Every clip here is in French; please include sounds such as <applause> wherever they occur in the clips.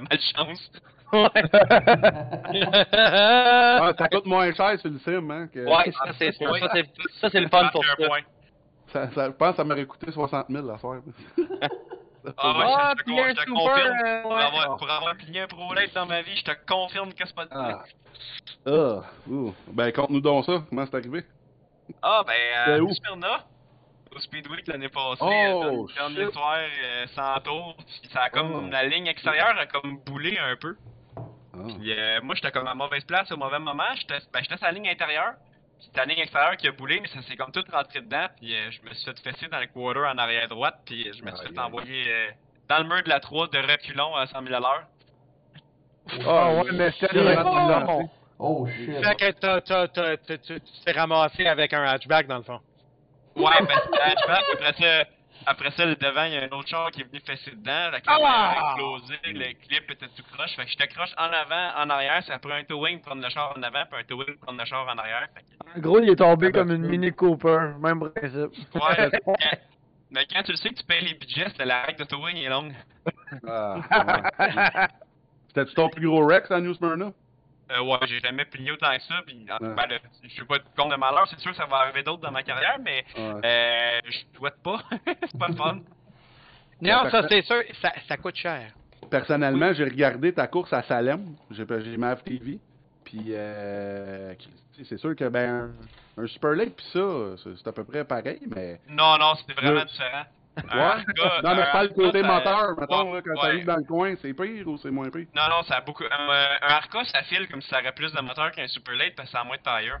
de malchance. <laughs> Ah, ça coûte moins cher sur le sim, hein. Que... Ouais, ça c'est. Ça c'est ça c'est le fun pour ça. point. Ça, ça- je pense que ça m'aurait coûté 60 000 la soirée. Ah ouais, Ah, je te, confirme. euh, Pour ouais. avoir, pour avoir plié un pro late dans ma vie, je te confirme que c'est pas de Ah. Ah. Ouh. Ben, conte-nous donc ça. Comment c'est arrivé? Ah, ben, C'est euh, où? Smyrna, au Speedweek l'année passée, Oh, euh, dans le dernier soir, euh, sans tour, puis ça a comme, Oh. la ligne extérieure a comme boulé un peu. Ah. Puis euh, moi, j'étais comme à mauvaise place au mauvais moment, j'étais ben, j'étais sur la ligne intérieure, puis c'était la ligne extérieure qui a boulé, mais ça s'est comme tout rentré dedans, puis euh, je me suis fait fesser dans le quarter en arrière droite, puis je me suis Aïe, fait envoyer euh, dans le mur de la 3 de reculons à 100 000 à l'heure. Ah, ouais, mais c'était vraiment Oh shit. Fait que t'as- t'as- t'as- t'as- tu tu t'es ramassé avec un hatchback dans le fond. Ouais, ben c'était un hatchback. Après ça, après ça, le devant, il y a un autre char qui est venu fesser dedans. La caméra Ah! a explosé, le clip était tout croche. Fait que j'étais croche en avant, en arrière. Ça prend un towing pour prendre le char en avant, puis un towing pour prendre le char en arrière. Fait que, En gros, il est tombé Ah, ben, comme une Mini Cooper. Même principe. ouais, quand- <laughs> mais quand tu le sais que tu payes les budgets, c'est la règle de towing est longue. Ah, ouais. <laughs> C'était-tu ton plus gros Rex à New Smyrna? Euh, ouais, j'ai jamais plié autant que ça. Puis, en- Ouais. ben, le- je suis pas contre de malheur. C'est sûr que ça va arriver d'autres dans ma carrière, mais Ouais. euh, je souhaite pas. <laughs> c'est pas le fun. Non, ça c'est sûr, ça, ça coûte cher. Personnellement, j'ai regardé ta course à Salem. J'ai j'ai ma TV. Puis, euh, c'est sûr que, ben, un, un Super Lake, pis ça, c'est à peu près pareil, mais. Non, non, c'était vraiment différent. Ouais. non, mais je parle du côté moteur, mettons, là, quand ouais. t'arrives dans le coin, c'est pire ou c'est moins pire? Non, non, ça a beaucoup. Un, euh, un Arca, ça file comme si ça aurait plus de moteur qu'un Super Late parce que ça a moins de tire.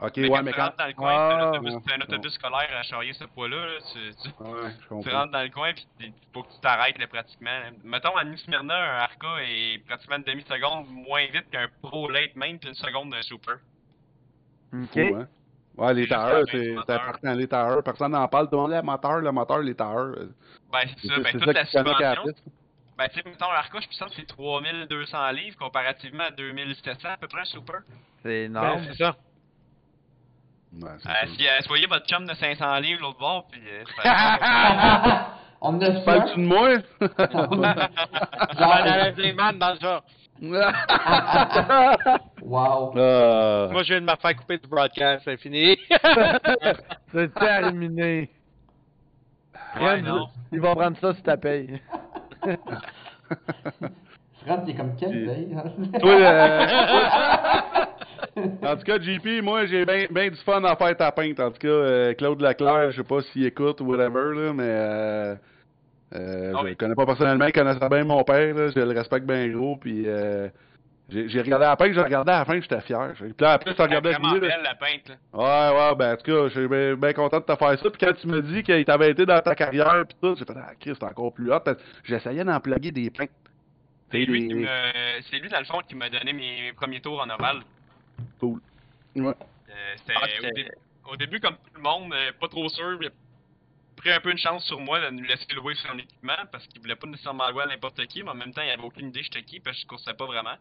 Ok, mais ouais, quand mais tu quand. rentres dans le coin, Ah, c'est un autobus, ouais. c'est un autobus scolaire à charrier ce poids-là. là, tu, tu, Ouais, tu rentres dans le coin, puis il faut que tu t'arrêtes là, pratiquement. Mettons, à New Smyrna, un Arca est pratiquement une demi-seconde moins vite qu'un Pro Late même, puis une seconde d'un Super. OK. Fou, hein? Ouais, les tailleurs, c'est important, les tailleurs. Personne n'en parle. Tout le monde, le moteur, le moteur, les tailleurs. Ben, c'est ça. Ben, c'est toute ça la à piste. Ben, tu sais, mettons, sûr que c'est 3200 livres comparativement à 2700 à peu près Super. C'est Ben, énorme. c'est ça. Ouais, c'est Euh, si, euh, soyez votre chum de 500 livres l'autre bord, puis. Euh, <laughs> On a Parles-tu de moi? <laughs> <laughs> J'en enlève des man dans le genre. <laughs> Wow. Euh, Moi, je viens de me faire couper du broadcast, c'est fini. <laughs> C'est terminé. Ouais, Rien, non. Il va prendre ça si t'as paye. <laughs> Fred, t'es comme quelle veille? Toi, euh, En tout cas, JP, moi, j'ai bien ben du fun à faire ta peinte. En tout cas, euh, Claude Leclerc, je sais pas s'il écoute ou whatever, là, mais euh, Ah je le connais pas personnellement, il connaissait bien mon père, là, je le respecte bien gros, puis euh, j'ai j'ai regardé la peinte, j'ai regardé à la fin, j'étais fier. Puis là, après, tu regardais vraiment fini, là. belle la peinte, là. Ouais, ouais, ben, en tout cas, je suis bien, content de te faire ça. Puis quand tu me dis qu'il t'avait été dans ta carrière, puis tout, j'ai fait, ah, Christ, c'est encore plus hot. J'essayais d'en plugger des peintes. C'est lui, me- c'est lui, dans le fond, qui m'a donné mes, mes premiers tours en ovale. Cool. Ouais. Euh, c'était Ah, au, c'était- dé- au début, comme tout le monde, euh, pas trop sûr, pris un peu une chance sur moi de nous laisser louer son équipement parce qu'il voulait pas nécessairement louer à n'importe qui, mais en même temps, il avait aucune idée j'étais qui parce que je coursais pas vraiment.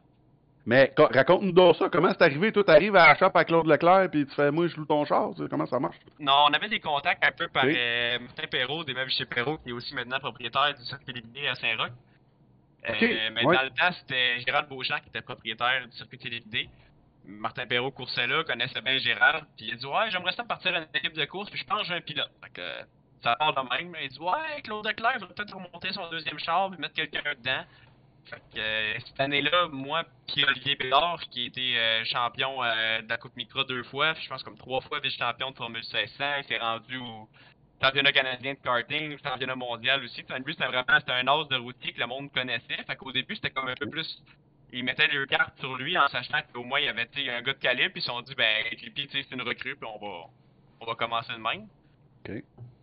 Mais co- raconte-nous donc ça. Comment c'est arrivé? Toi, t'arrives à la shop à Claude Leclerc, puis tu fais, moi, je loue ton char. tu sais, Comment ça marche? Non, on avait des contacts un peu par euh, Martin Perrault, des meubles chez Perrault, qui est aussi maintenant propriétaire du circuit télévidé à Saint-Roch. Euh, mais ouais. dans le temps, c'était Gérald Beauchamp qui était propriétaire du circuit télévidé. Martin Perrault coursait là, connaissait bien Gérald, puis il a dit Ouais, j'aimerais ça partir à une équipe de course, puis je pense que j'ai un pilote. Fait que ça part de même. Il dit Ouais, Claude Leclerc va peut-être remonter son deuxième char, puis mettre quelqu'un dedans. Fait que euh, cette année-là, moi puis Olivier Bédard, qui était euh, champion euh, de la Coupe Micro deux fois, je pense comme trois fois vice-champion de Formule 1600, il s'est rendu au championnat canadien de karting, championnat mondial aussi. Lui, c'était vraiment c'était un os de routier que le monde connaissait. Fait qu'au début, c'était comme un peu plus... Ils mettaient leurs cartes sur lui en sachant qu'au moins, il y avait un gars de calibre, puis ils se sont dit, ben, Clippy, c'est une recrue, puis on va, on va commencer de même.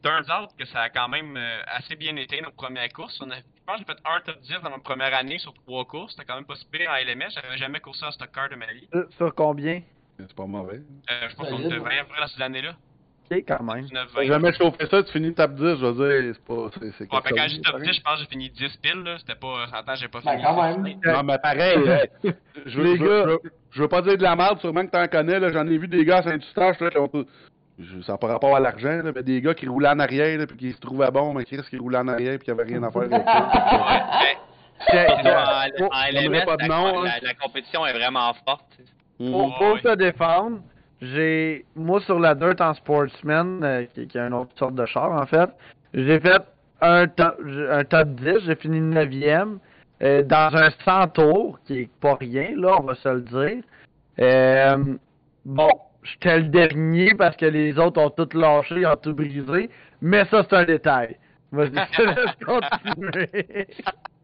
Turns out que ça a quand même euh, assez bien été nos premières courses. On a, je pense que j'ai fait un top 10 dans ma première année sur trois courses. C'était quand même pas super en LMS. J'avais jamais coursé en stock car de ma vie. Sur- Sur combien? C'est pas mauvais. Euh, je pense qu'on. 20 après dans ces années-là. OK, quand même. 19, T'as 20. jamais chauffé ça, tu finis top 10, je veux dire, c'est pas. C'est, c'est Ouais, quelque ben, quand j'ai top pareil. 10, je pense que j'ai fini 10 piles, là. C'était pas, j'entends, j'ai pas Ben, fini. quand même. Non, mais pareil, <laughs> euh, je, veux, Les je, gars. je, veux, je veux pas dire de la merde, sûrement que t'en connais, là. J'en ai vu des gars à Saint-Eustache, là, qui ont tout- je- ça n'a pas rapport à l'argent, là, mais des gars qui roulaient en arrière, là, puis qui se trouvaient bons, mais qui qui roulaient en arrière, puis qui avaient rien à faire avec ça. Ouais, la, la- compétition est vraiment forte. Pour, pour Ouais. te défendre, j'ai moi sur la Dirt en Sportsman, euh, qui, qui est une autre sorte de char en fait, j'ai fait un top, un top 10, j'ai fini 9e euh, dans un 100 tours, qui est pas rien, là, on va se le dire. Euh, bon, j'étais le dernier parce que les autres ont tout lâché, ils ont tout brisé, mais ça c'est un détail. Vas-y, je <laughs> te laisse continuer.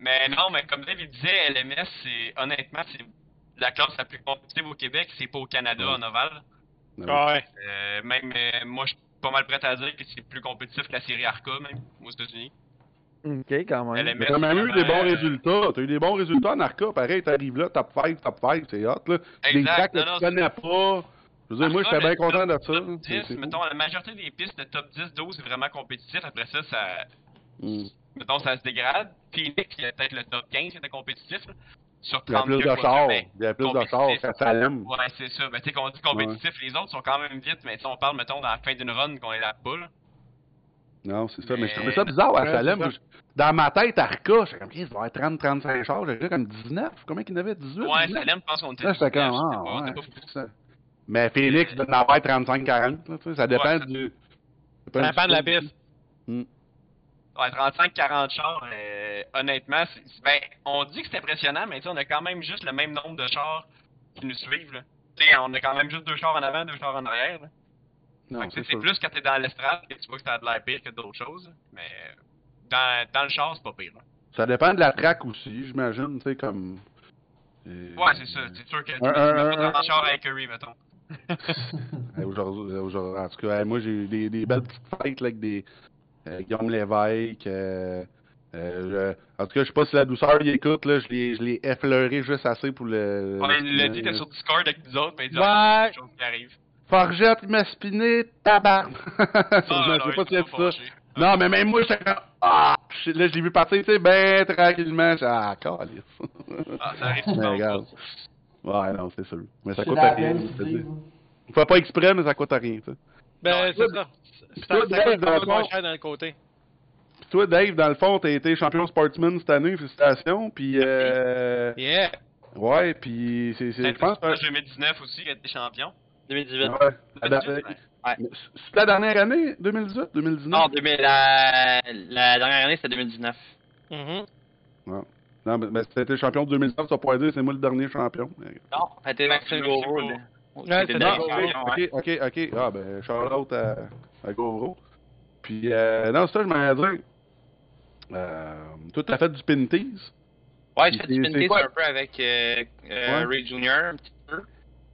Mais non, mais comme Dave il disait, LMS, c'est honnêtement, c'est la classe la plus compétitive au Québec, c'est pas au Canada Ouais. en ovale. Ouais. Euh, même euh, moi, je suis pas mal prêt à dire que c'est plus compétitif que la série Arca, même, aux États-Unis. ok, quand même. T'as même eu des bons euh, résultats. T'as eu des bons résultats en Arca. Pareil, t'arrives là, top 5, top 5, c'est hot, là. Des Exact, tracks que non, tu non, connais pas. Je veux dire, moi, Arca, j'étais bien content de top- ça. Top C'est- 10, c'est mettons, la majorité des pistes de top 10, 12 c'est vraiment compétitif. Après ça, ça, cool. Mm. mettons, ça se dégrade. Phoenix, il y a peut-être le top 15 qui était compétitif. Là. Sur Il y a 30 plus de chars. mais Il y a plus de chars qu'à Salem. Ouais, c'est ça. Ben, tu sais, qu'on dit compétitif, les autres sont quand même vite, mais si on parle, mettons, dans la fin d'une run, qu'on est là pas, là. Non, c'est ça. Mais je Mais- trouvais ça bizarre à Ouais, Salem. ça. Je- Dans ma tête, Arca, j'étais comme, il va y avoir 30-35 chars. J'étais comme 19. Combien qu'il y en avait? 18 Ouais, 19? Salem, je pense qu'on était. Là, j'étais comme, 19, ah, c'était pas- ouais, Mais Phoenix doit en avoir 35-40. là, tu sais, Ça dépend Ouais, ça- du. Ça dépend de la piste. Ouais, 35-40 chars, euh, honnêtement, ben, on dit que c'est impressionnant, mais tu sais, on a quand même juste le même nombre de chars qui nous suivent, là. Tu sais, on a quand même juste deux chars en avant, deux chars en arrière, c'est plus quand t'es dans l'estrade que tu vois que ça a de l'air pire que d'autres choses, mais dans, dans le char, c'est pas pire, là. Ça dépend de la track aussi, j'imagine, tu sais, comme. euh, Ouais, c'est ça, c'est sûr que tu Un- mets un- pas dans un- le char avec Curry, mettons. <laughs> euh, Aujourd'hui, en tout cas, moi j'ai eu des, des belles petites fêtes là, avec des euh, Guillaume Lévesque. Euh, euh, je- en tout cas, je sais pas si la douceur il écoute, là, je l'ai, effleuré juste assez pour le. Il l'a dit, t'es sur Discord avec nous autres, mais il dit ah, Ouais. des choses qui arrivent. Forgette, <laughs> il m'a spiné, tabarn. je Ah, sais non, pas si ça. Non, mais même moi, j'étais comme. Ah! Là, je l'ai vu partir, tu sais, ben tranquillement. J'ai Ah, calice. Ah, ça arrive <laughs> souvent. Ouais, non, c'est sûr. Mais ça C'est coûte la rien. On fait pas exprès, mais ça coûte rien, tu sais. Ben, Ouais. c'est ça. Puis Ça toi, ça Dave, coûte dans le pas moins fond- cher dans le côté. Puis toi, Dave, dans le fond, t'as été champion sportsman cette année, félicitations. Puis, euh, Yeah. ouais, puis c'est, c'est, je pense, En euh, 2019 aussi, il a été champion. 2018. ouais, la, la, 2018, ouais. Ouais. c'est la dernière année, 2018, 2019? Non, 2000, la, la dernière année, c'était 2019. Mhm. Non, mais, mais été champion de 2019, ça pourrait dire, c'est moi le dernier champion. Non, c'était Maxime Gauvreau. C'était ok, ok, ok. Ah, ben, shout-out à, à Gauvreau. Puis, euh, non, c'est ça, je m'en dire. Euh, toi, t'as fait du pin tease? Ouais, j'ai fait du taste quoi? un peu avec euh, euh, Ouais. Ray Junior, un petit peu.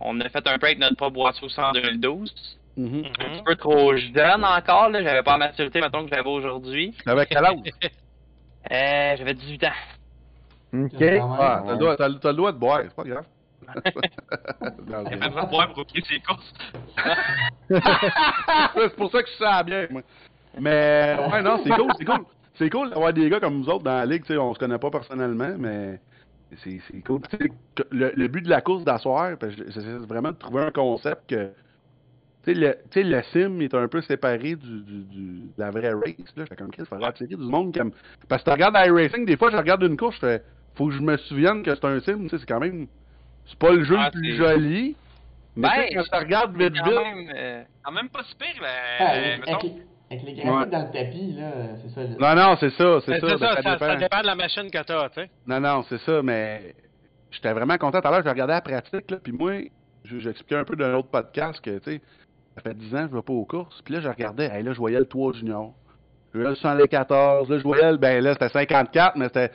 On a fait un peu avec notre propre boisseau en 2012. Mhm. Un petit peu trop jeune encore, là. J'avais pas la maturité, mettons, que j'avais aujourd'hui. Avec quel âge? <laughs> Euh, j'avais 18 ans. Ok. Ah, t'as le droit- t'as le t'as le droit de boire, c'est pas grave. <laughs> Il fait pour boire pour oublier ses courses. <laughs> c'est pour ça que je sens bien, moi. Mais, ouais, non, c'est cool, c'est cool. C'est cool d'avoir des gars comme nous autres dans la ligue, tu sais, on se connaît pas personnellement, mais c'est c'est cool. Le, le but de la course d'asseoir, c'est vraiment de trouver un concept que, tu sais, le, le sim est un peu séparé du, du, du- de la vraie race, là. J'étais comme, Chris, il faudrait attirer du monde comme... Parce que tu regardes iRacing, des fois, je regarde une course, je fais, faut que je me souvienne que c'est un sim, tu sais, c'est quand même... C'est pas le jeu Ah, le plus c'est- joli, mais Ben, quand tu regardes vite, Quand vite... même, euh, Quand même pas si pire, Ah, avec, mettons. avec, avec les graphiques dans le tapis, là, c'est ça. le- Non, non, c'est ça, c'est Ben, ça. Ben, ça, ça, dépend. ça dépend de la machine que t'as, tu sais. Non, non, c'est ça, mais j'étais vraiment content. Tout à l'heure, je regardais la pratique, là, puis moi, je- j'expliquais un peu d'un autre podcast que, tu sais, ça fait 10 ans que je vais pas aux courses, puis là, je regardais, hey, là, je voyais le 3 junior. Je voyais le 114, là, je voyais le, ben là, c'était 54, mais c'était,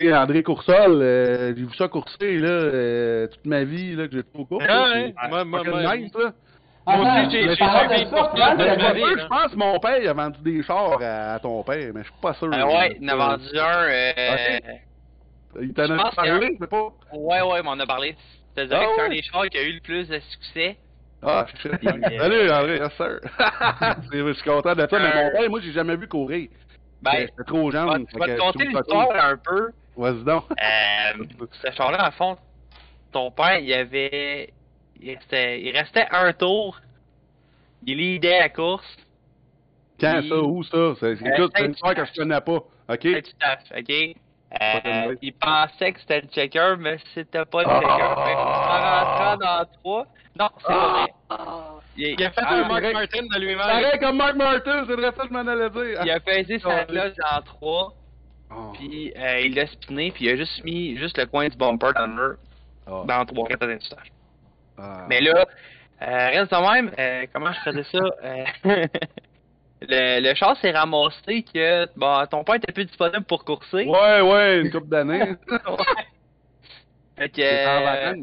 sais, André Coursol, euh, j'ai vu ça courser, là, euh, toute ma vie, là, que j'ai aux courses. Ah, là, ouais. Moi, moi, moi, là. Moi aussi, j'ai- mais j'ai suivi je pense que mon père il a vendu des chars à, à ton père, mais je suis pas sûr. euh, ouais, il en a vendu un. Euh, Il t'en Je a parlé, c'est pas? Ouais, ouais, mais on a parlé. Je dirais Ah que c'est un des chars qui a eu le plus de succès. Ah, shit. Euh, <laughs> Salut, André, yes, sir. <laughs> Je suis content de ça, mais mon Euh, père, moi, j'ai jamais vu courir. Ben, J'étais trop je vais, jeune. je vais te conter l'histoire un peu. Vas-y donc. Euh, <laughs> ce char-là, en fond, ton père, il avait. Il restait, il restait un tour. Il leadait la course. Quand Puis- ça, où ça? C'est, c'est une histoire que je connais pas. OK? OK? Euh, il pensait que c'était le checker, mais c'était pas le checker. En rentrant dans trois. Non, c'est pas vrai. Il, Il a fait ah, un il- Mark Martin de lui-même. Pareil comme Mark Martin, c'est vrai ça que je m'en allais dire. Il a pesé sa cloche en trois, Oh. puis euh, il l'a spiné, puis il a juste mis juste le coin du bumper dans le mur, Oh. dans trois quatre d'instage. Ah. Mais là, euh, reste de même, euh, comment je faisais ça? <laughs> Le, le char s'est ramassé que bon, ton père était plus disponible pour courser. Ouais, ouais, une couple d'années. <laughs> Fait que, T'es en euh,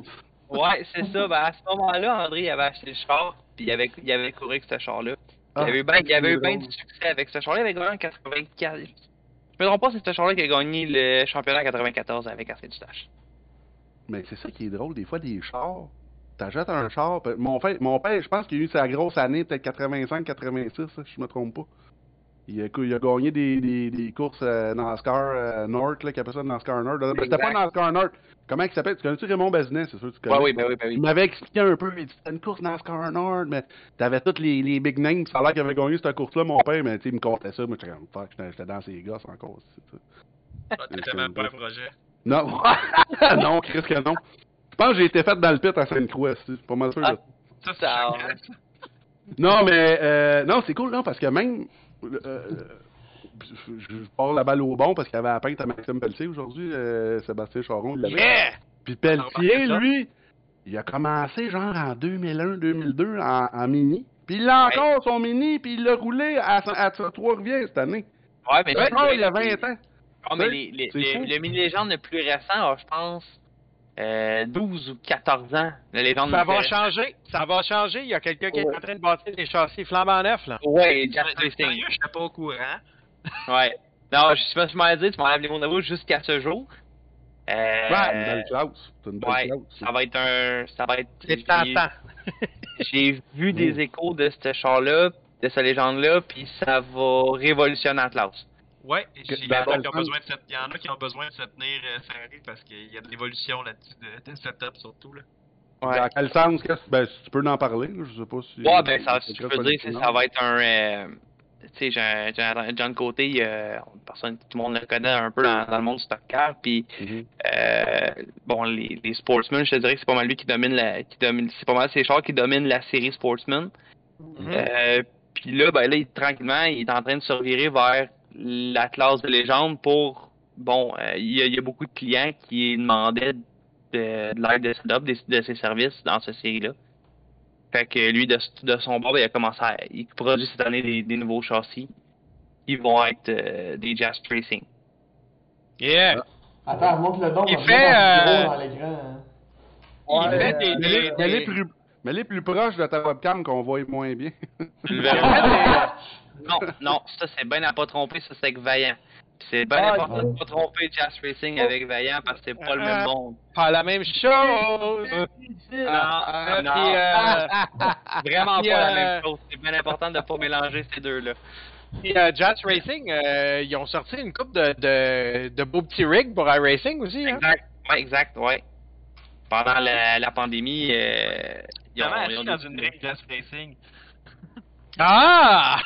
ouais, c'est ça. Ben, à ce moment-là, André il avait acheté le char, puis il avait, il avait couru avec ce char-là. Il Ah, avait eu bien il avait eu c'est ben du succès avec ce char-là. Il avait gagné en 84. Je me trompe pas, c'est ce char-là qui a gagné le championnat en 94 avec Arsène Dustache. Mais c'est ça qui est drôle, des fois, des chars. T'achètes un char. Mon père, mon père je pense qu'il a eu sa grosse année, peut-être 85-86, si je me trompe pas. Il a, il a gagné des, des, des courses euh, NASCAR euh, North, là, qu'il appelle ça NASCAR North. C'était pas. NASCAR North. Comment il s'appelle? Tu connais-tu Raymond Bazinet? C'est sûr que tu Ouais, connais. oui, ben oui, ben oui. Il m'avait expliqué un peu, il dit c'était une course NASCAR North, mais t'avais tous les, les big names, ça a l'air qu'il avait gagné cette course-là, mon père, mais tu sais, il me contait ça, moi j'étais dans ses gosses encore. Ah, T'étais même pas un projet? Non, <laughs> non, Chris que non. Je pense que j'ai été fait dans le pit à Sainte-Croix, c'est pas mal sûr. Ah. Ça, c'est Ça- ça. Non, mais euh, non, c'est cool, non, parce que même. euh, je, pars la balle au bon parce qu'il avait la peinte à Maxime Pelletier aujourd'hui, euh, Sébastien Charon. il l'avait. Yeah! Puis Pelletier, lui, il a commencé genre en 2001-2002 en, en mini. Puis il a encore son mini, puis il l'a roulé à, à, à Trois-Rivières cette année. Ouais, mais Ouais, c'est- il a 20 ans. Ah, mais les, le mini-légende le plus récent a, je pense, euh, 12 ou 14 ans. La légende Ça va changer. Ça va changer. Il y a quelqu'un qui est en train de bâtir des châssis flambant neufs, là. Ouais, Jack Sérieux, Racing. j'étais pas au courant. <laughs> Ouais. Non, je sais pas si je m'en dit, tu m'enlèves les mots de vous jusqu'à ce jour. Euh, Ouais, une belle classe. C'est une belle ouais, classe. ça va être un. Ça va être. C'est j'ai- tentant. <laughs> J'ai vu des échos de ce char-là, de cette légende-là, puis ça va révolutionner la classe. Ouais, et Que- il y, en dans a le qui ont sens- besoin de se- il y en a qui ont besoin de se tenir euh, serré parce qu'il y a de l'évolution là-dessus de, de setup surtout. Là. Ouais. Dans quel sens qu'est-ce- ben, si tu peux en parler, là, je sais pas si. Ouais, ben, ça, ce que je peux dire, que ça va être un. euh, tu sais, John Côté, il y a une personne, tout le monde le connaît un peu dans, dans le monde du stock car, puis Mhm. euh, bon, les, les sportsmen, je te dirais que c'est pas mal lui qui domine la. Qui domine, c'est pas mal ces chars qui dominent la série sportsman. Mhm. Euh, puis là, ben là, il, tranquillement, il est en train de se revirer vers la classe de légende pour. Bon, euh, il y, a- il y a beaucoup de clients qui demandaient de, de l'aide de setup, des- de ses services dans cette série-là. Fait que lui, de, de son bord, ben, il a commencé à. Il produit cette année des, des nouveaux châssis. Ils vont être euh, des Jazz Racing. Yeah! Attends, montre le don. Il fait, euh, dans hein. Il fait des. Mais des, les, plus, mais les plus proches de ta webcam qu'on voit moins bien. Non, non, ça c'est bien à pas tromper, ça c'est avec Vaillant. C'est bien Ah, important de pas tromper Jazz Racing avec Vaillant parce que c'est pas le même Ah. monde. des- pas la même chose! Ah, puis, non. euh, <laughs> Vraiment Puis, pas la euh, même chose. C'est bien important de pas mélanger ces deux-là. Puis, euh, Jazz Racing, euh, ils ont sorti une coupe de, de, de beaux petits rigs pour iRacing aussi. Hein? Exact. Ouais, exact, ouais. Pendant la, la pandémie, euh, ils ont, ils ont dans une ring Jazz Racing? Ah! <laughs>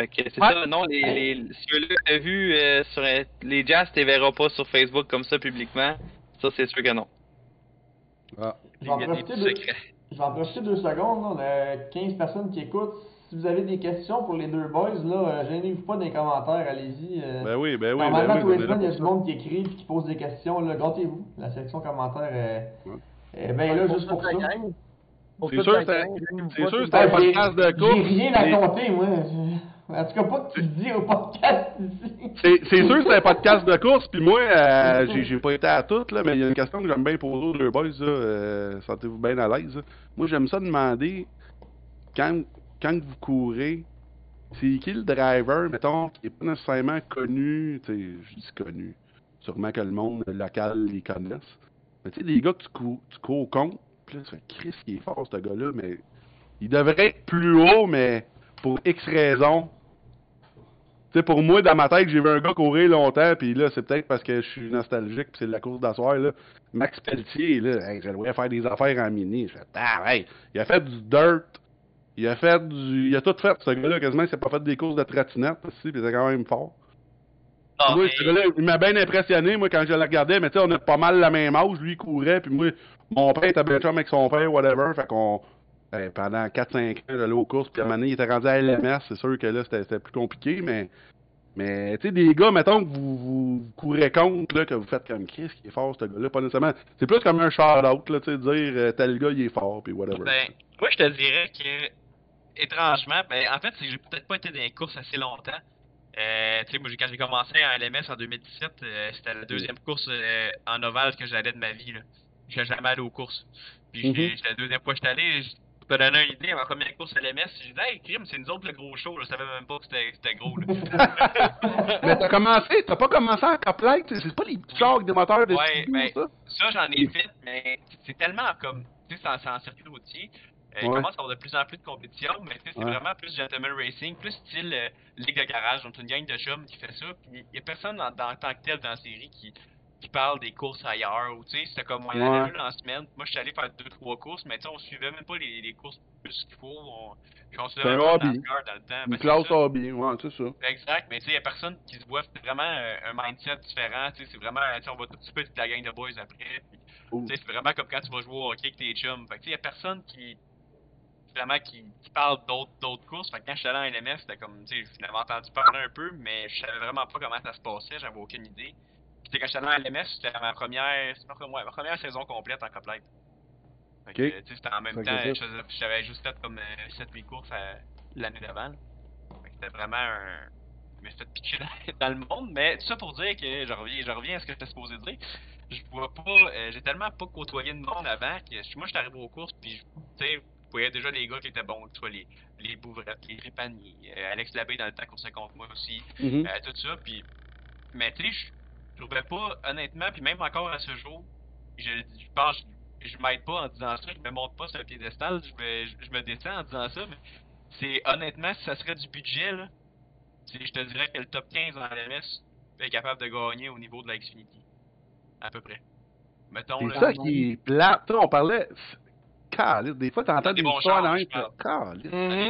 Fait que c'est Ouais. ça, non, les, les, ceux-là que t'as vu euh, sur les jazz, tu les verras pas sur Facebook comme ça publiquement. Ça, c'est sûr que non. Ah. Je vais en profiter deux secondes. là. On a 15 personnes qui écoutent. Si vous avez des questions pour les deux boys, là, euh, gênez-vous pas dans les commentaires. Allez-y. euh. Ben oui, ben oui. Normalement, ben tous oui, les semaines, il y a du monde qui écrit et qui pose des questions. Là, gâtez-vous. La section commentaires est, Ouais. est bien là juste pour ça. C'est sûr, c'est c'est sûr, c'est Ah, un j'ai- podcast de course. J'ai rien à compter, moi. En tout cas, pas que tu dis au podcast ici. C'est c'est sûr que c'est un podcast de course, puis moi, euh, j'ai j'ai pas été à toutes, là, mais il y a une question que j'aime bien poser aux deux boys, euh, sentez-vous bien à l'aise. Moi, j'aime ça demander, quand, quand vous courez, c'est qui le driver, mettons, qui est pas nécessairement connu, tu sais, je dis connu, sûrement que le monde local les connaisse, mais tu sais, des gars que tu cours, tu cours contre, puis fais, Chris, qui est fort, ce gars-là, mais il devrait être plus haut, mais pour X raisons, tu sais, pour moi, dans ma tête, j'ai vu un gars courir longtemps, puis là, c'est peut-être parce que je suis nostalgique, puis c'est la course d'asseoir, là. Max Pelletier, là, hey, j'aimerais faire des affaires en mini. Je fais, ah, hey, il a fait du dirt, il a fait du. Il a tout fait, ce gars-là, quasiment, il s'est pas fait des courses de trottinette, aussi, puis était quand même fort. Ah, Moi, mais- ce gars-là, il m'a bien impressionné, moi, quand je le regardais, mais tu sais, on a pas mal la même âge, lui, il courait, puis moi, mon père était bien chum avec son père, whatever, fait qu'on, ben, pendant 4-5 ans, j'allais aux courses, puis à un moment donné, il était rendu à LMS, c'est sûr que là, c'était plus compliqué, mais, mais, tu sais, des gars, mettons que vous, vous courez contre, là, que vous faites comme, qu'est-ce qui est fort, ce gars-là, pas nécessairement, c'est plus comme un shout-out, là, tu sais, dire, euh, tel gars, il est fort, puis whatever. Ben, moi, je te dirais que, étrangement, ben, en fait, c'est que j'ai peut-être pas été dans les courses assez longtemps. Euh, tu sais, moi, quand j'ai commencé en LMS en 2017, euh, c'était la deuxième course euh, en ovale que j'allais de ma vie. Je suis jamais allé aux courses. Puis, c'était la deuxième fois que j'étais allé, je- pour te donner une idée, à ma première course LMS, j'ai dit, hey, crime, c'est nous autres le gros show. Je savais même pas que c'était gros, là. <laughs> mais t'as commencé, t'as pas commencé en sais, c'est pas les petits des moteurs de Ouais, ben, ça? Ça, j'en ai fait, mais c'est tellement comme, tu sais, c'est en- c'est en circuit routier. Euh, Il Ouais. commence à avoir de plus en plus de compétition, mais c'est Ouais. vraiment plus gentleman racing, plus style euh, ligue de garage. Donc, une gang de chums qui fait ça. Puis, il y a personne dans, dans, en tant que tel dans la série qui, qui parle des courses ailleurs. Ou, tu sais, c'était comme, on y en avait une en semaine. Moi, je suis allé faire deux, trois courses, mais tu sais, on suivait même pas les, les courses plus qu'il faut. On, C'est un hobby. Dans le temps. Une Ben, classe hobby, ouais, c'est ça. Exact, mais tu sais, il y a personne qui se voit, c'est vraiment euh, un mindset différent, tu sais, c'est vraiment, tu on va tout de suite être la gang de boys après, tu sais, c'est vraiment comme quand tu vas jouer au hockey avec tes chums, fait que tu sais, il y a personne qui, vraiment, qui, qui parle d'autres, d'autres courses, fait que quand j'étais allé en LMS, c'était comme, tu sais, je l'avais entendu parler un peu, mais je savais vraiment pas comment ça se passait, j'avais aucune idée. Puis quand j'étais allé en LMS, c'était ma première, ma première saison complète en complète. Fait que, tu sais, c'était en même Fait temps, je j'avais juste fait comme 7-8 courses à- l'année d'avant. Fait que c'était vraiment un. Je me suis fait pitcher <laughs> dans, le monde, mais tout ça pour dire que je reviens, je reviens à ce que j'étais supposé dire. Je vois pas. euh, J'ai tellement pas côtoyé de monde avant que je- moi j'étais arrivé aux courses puis je- tu sais, je voyais déjà les gars qui étaient bons, les, les Bouvrettes, les Trépaniers, euh, Alex Labbé dans le temps qu'on s'est contre moi aussi, Mhm. euh, tout ça, puis mais tu sais, je trouvais pas, honnêtement, puis même encore à ce jour, je, je pense, je, je m'aide pas en disant ça, je me monte pas sur un piédestal, je me, je, je me descends en disant ça, mais c'est honnêtement, si ça serait du budget, là, je te dirais que le top 15 en LMS est capable de gagner au niveau de la Xfinity. À peu près. Mettons, C'est ça qui est sais, on parlait. Des fois, t'entends des des bons histoires dans des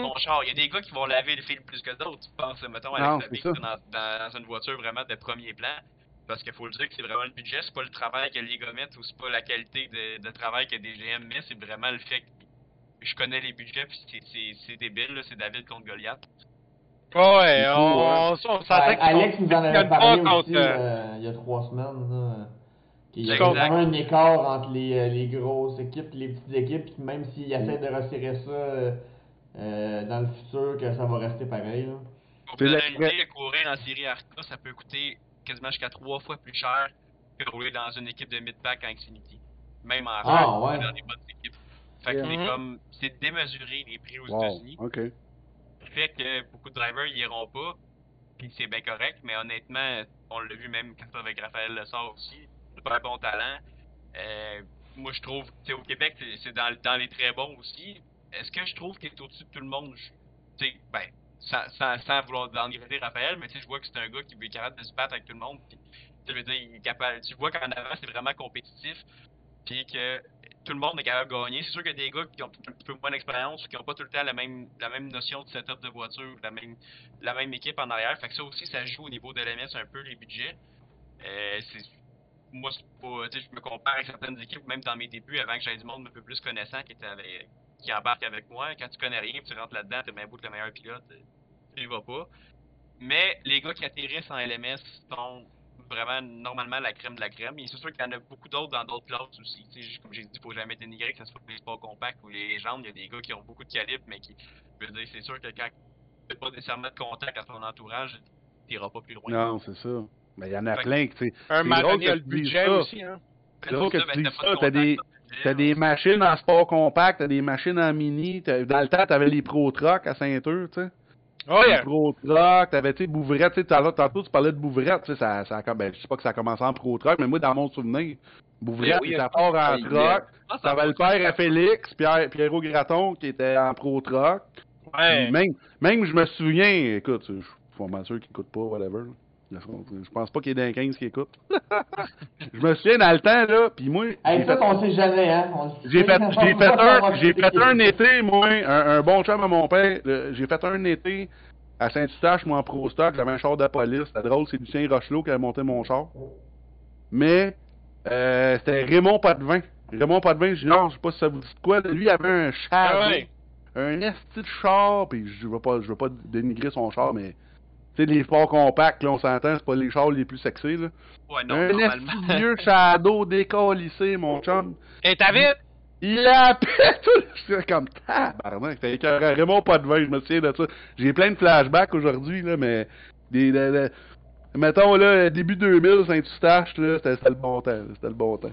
bons chars. Il y a des gars qui vont laver le fil plus que d'autres. Tu penses, mettons, à est dans, dans, une voiture vraiment de premier plan. Parce qu'il faut le dire que c'est vraiment le budget, c'est pas le travail que les gars mettent ou c'est pas la qualité de, de travail que des GM met, c'est vraiment le fait que je connais les budgets puis c'est- c'est c'est débile, là, c'est David contre Goliath. Ouais, on, hein. on, on s'entend Ouais, qu'ils Alex nous en avait parlé aussi euh, euh, il y a trois semaines. Là, qu'il y a Exact. vraiment un écart entre les, euh, les grosses équipes et les petites équipes, puis même s'ils essaient de resserrer ça euh, euh, dans le futur, que ça va rester pareil. Là. Pour la- donner une idée, courir en série Arca, ça peut coûter quasiment jusqu'à trois fois plus cher que rouler dans une équipe de mid-pack en Xfinity. Même en Ah, ouais. dans des bonnes équipes. Fait que Mhm. c'est comme, c'est démesuré les prix aux Wow. États-Unis. OK. Ce qui fait que beaucoup de drivers y iront pas, puis c'est bien correct, mais honnêtement, on l'a vu même quand avec Raphaël Lessard aussi, super bon talent. Euh, moi je trouve, au Québec, c'est- dans, dans les très bons aussi. Est-ce que je trouve qu'il est au-dessus de tout le monde? Je- ben, sans, sans, vouloir dénigrer Raphaël, mais tu sais, je vois que c'est un gars qui est capable de se battre avec tout le monde. Puis, tu veux dire, il est capable, tu vois qu'en avant, c'est vraiment compétitif, puis que tout le monde est capable de gagner. C'est sûr qu'il y a des gars qui ont un peu moins d'expérience ou qui n'ont pas tout le temps la même, notion de setup de voiture, la même, la même équipe en arrière. Fait que ça aussi, ça joue au niveau de l'MS un peu les budgets. Euh, moi, tu sais, je me compare avec certaines équipes, même dans mes débuts, avant que j'aie du monde un peu plus connaissant qui, était avec, qui embarque avec moi. Quand tu connais rien, tu rentres là-dedans, t'es bien beau que le meilleur pilote, euh, tu vas pas. Mais les gars qui atterrissent en LMS sont vraiment normalement la crème de la crème. Et c'est sûr qu'il y en a beaucoup d'autres dans d'autres classes aussi. Tu sais, juste comme j'ai dit, il faut jamais dénigrer que ce soit les sports compacts ou les légendes. Il y a des gars qui ont beaucoup de calibre, mais qui. Dire, c'est sûr que quand tu pas nécessairement de contact à ton entourage, t'iras pas plus loin. Non, c'est ça. Mais il y en a plein qui. Un moment donné, il y a le budget aussi, hein. Ben, C'est drôle c'est que ça, tu ben, de ça, t'as des- T'as des machines en sport compact, t'as des machines en mini. Dans le temps, t'avais les Pro Truck à Saint-Eux, tu sais. Oh, Les yeah. Pro Truck, t'avais, tu sais, Bouvrette, tu sais, tantôt, tu parlais de Bouvrette, tu sais, ça, ça, ben, je sais pas que ça a commencé en Pro Truck, mais moi, dans mon souvenir, Bouvrette, Oui, oui, ça part en truck. Ah, ça le père à Félix, Pierre, Pierrot Graton, qui était en Pro Truck. Ouais. Même, même, je me souviens, écoute, je suis pas mal sûr qu'il écoute pas, whatever. Je pense pas qu'il y ait d'un 15 qui écoute. <laughs> je me souviens dans le temps, là, pis moi, Hey, ça, fait- on sait jamais, hein. J'ai fait, j'ai fait <laughs> un, j'ai fait un été, moi, un, un bon chum à mon père. le- J'ai fait un été à Saint-Eustache, moi en pro stock, j'avais un char de police. C'était drôle, c'est Lucien Rochelot qui avait monté mon char. Mais euh, c'était Raymond Potvin. Raymond Potvin Junior, je sais pas si ça vous dit de quoi. Lui, il avait un char. Ah ouais. Un esti de char, puis je veux pas, je veux pas dénigrer son char, mais tu sais, les sports compacts, là, on s'entend, c'est pas les chars les plus sexy, là. Ouais, non, un de vieux shadow décalissé, mon chum. Et t'as vite? Il a <laughs> tout. J'étais comme tabarnak. C'était écœurant. Raymond Potvin, je me souviens de ça. J'ai plein de flashbacks aujourd'hui, là, mais. Des, des- des- Mettons, là, début 2000, Saint-Eustache, là, c'était le bon temps. là, C'était le bon temps.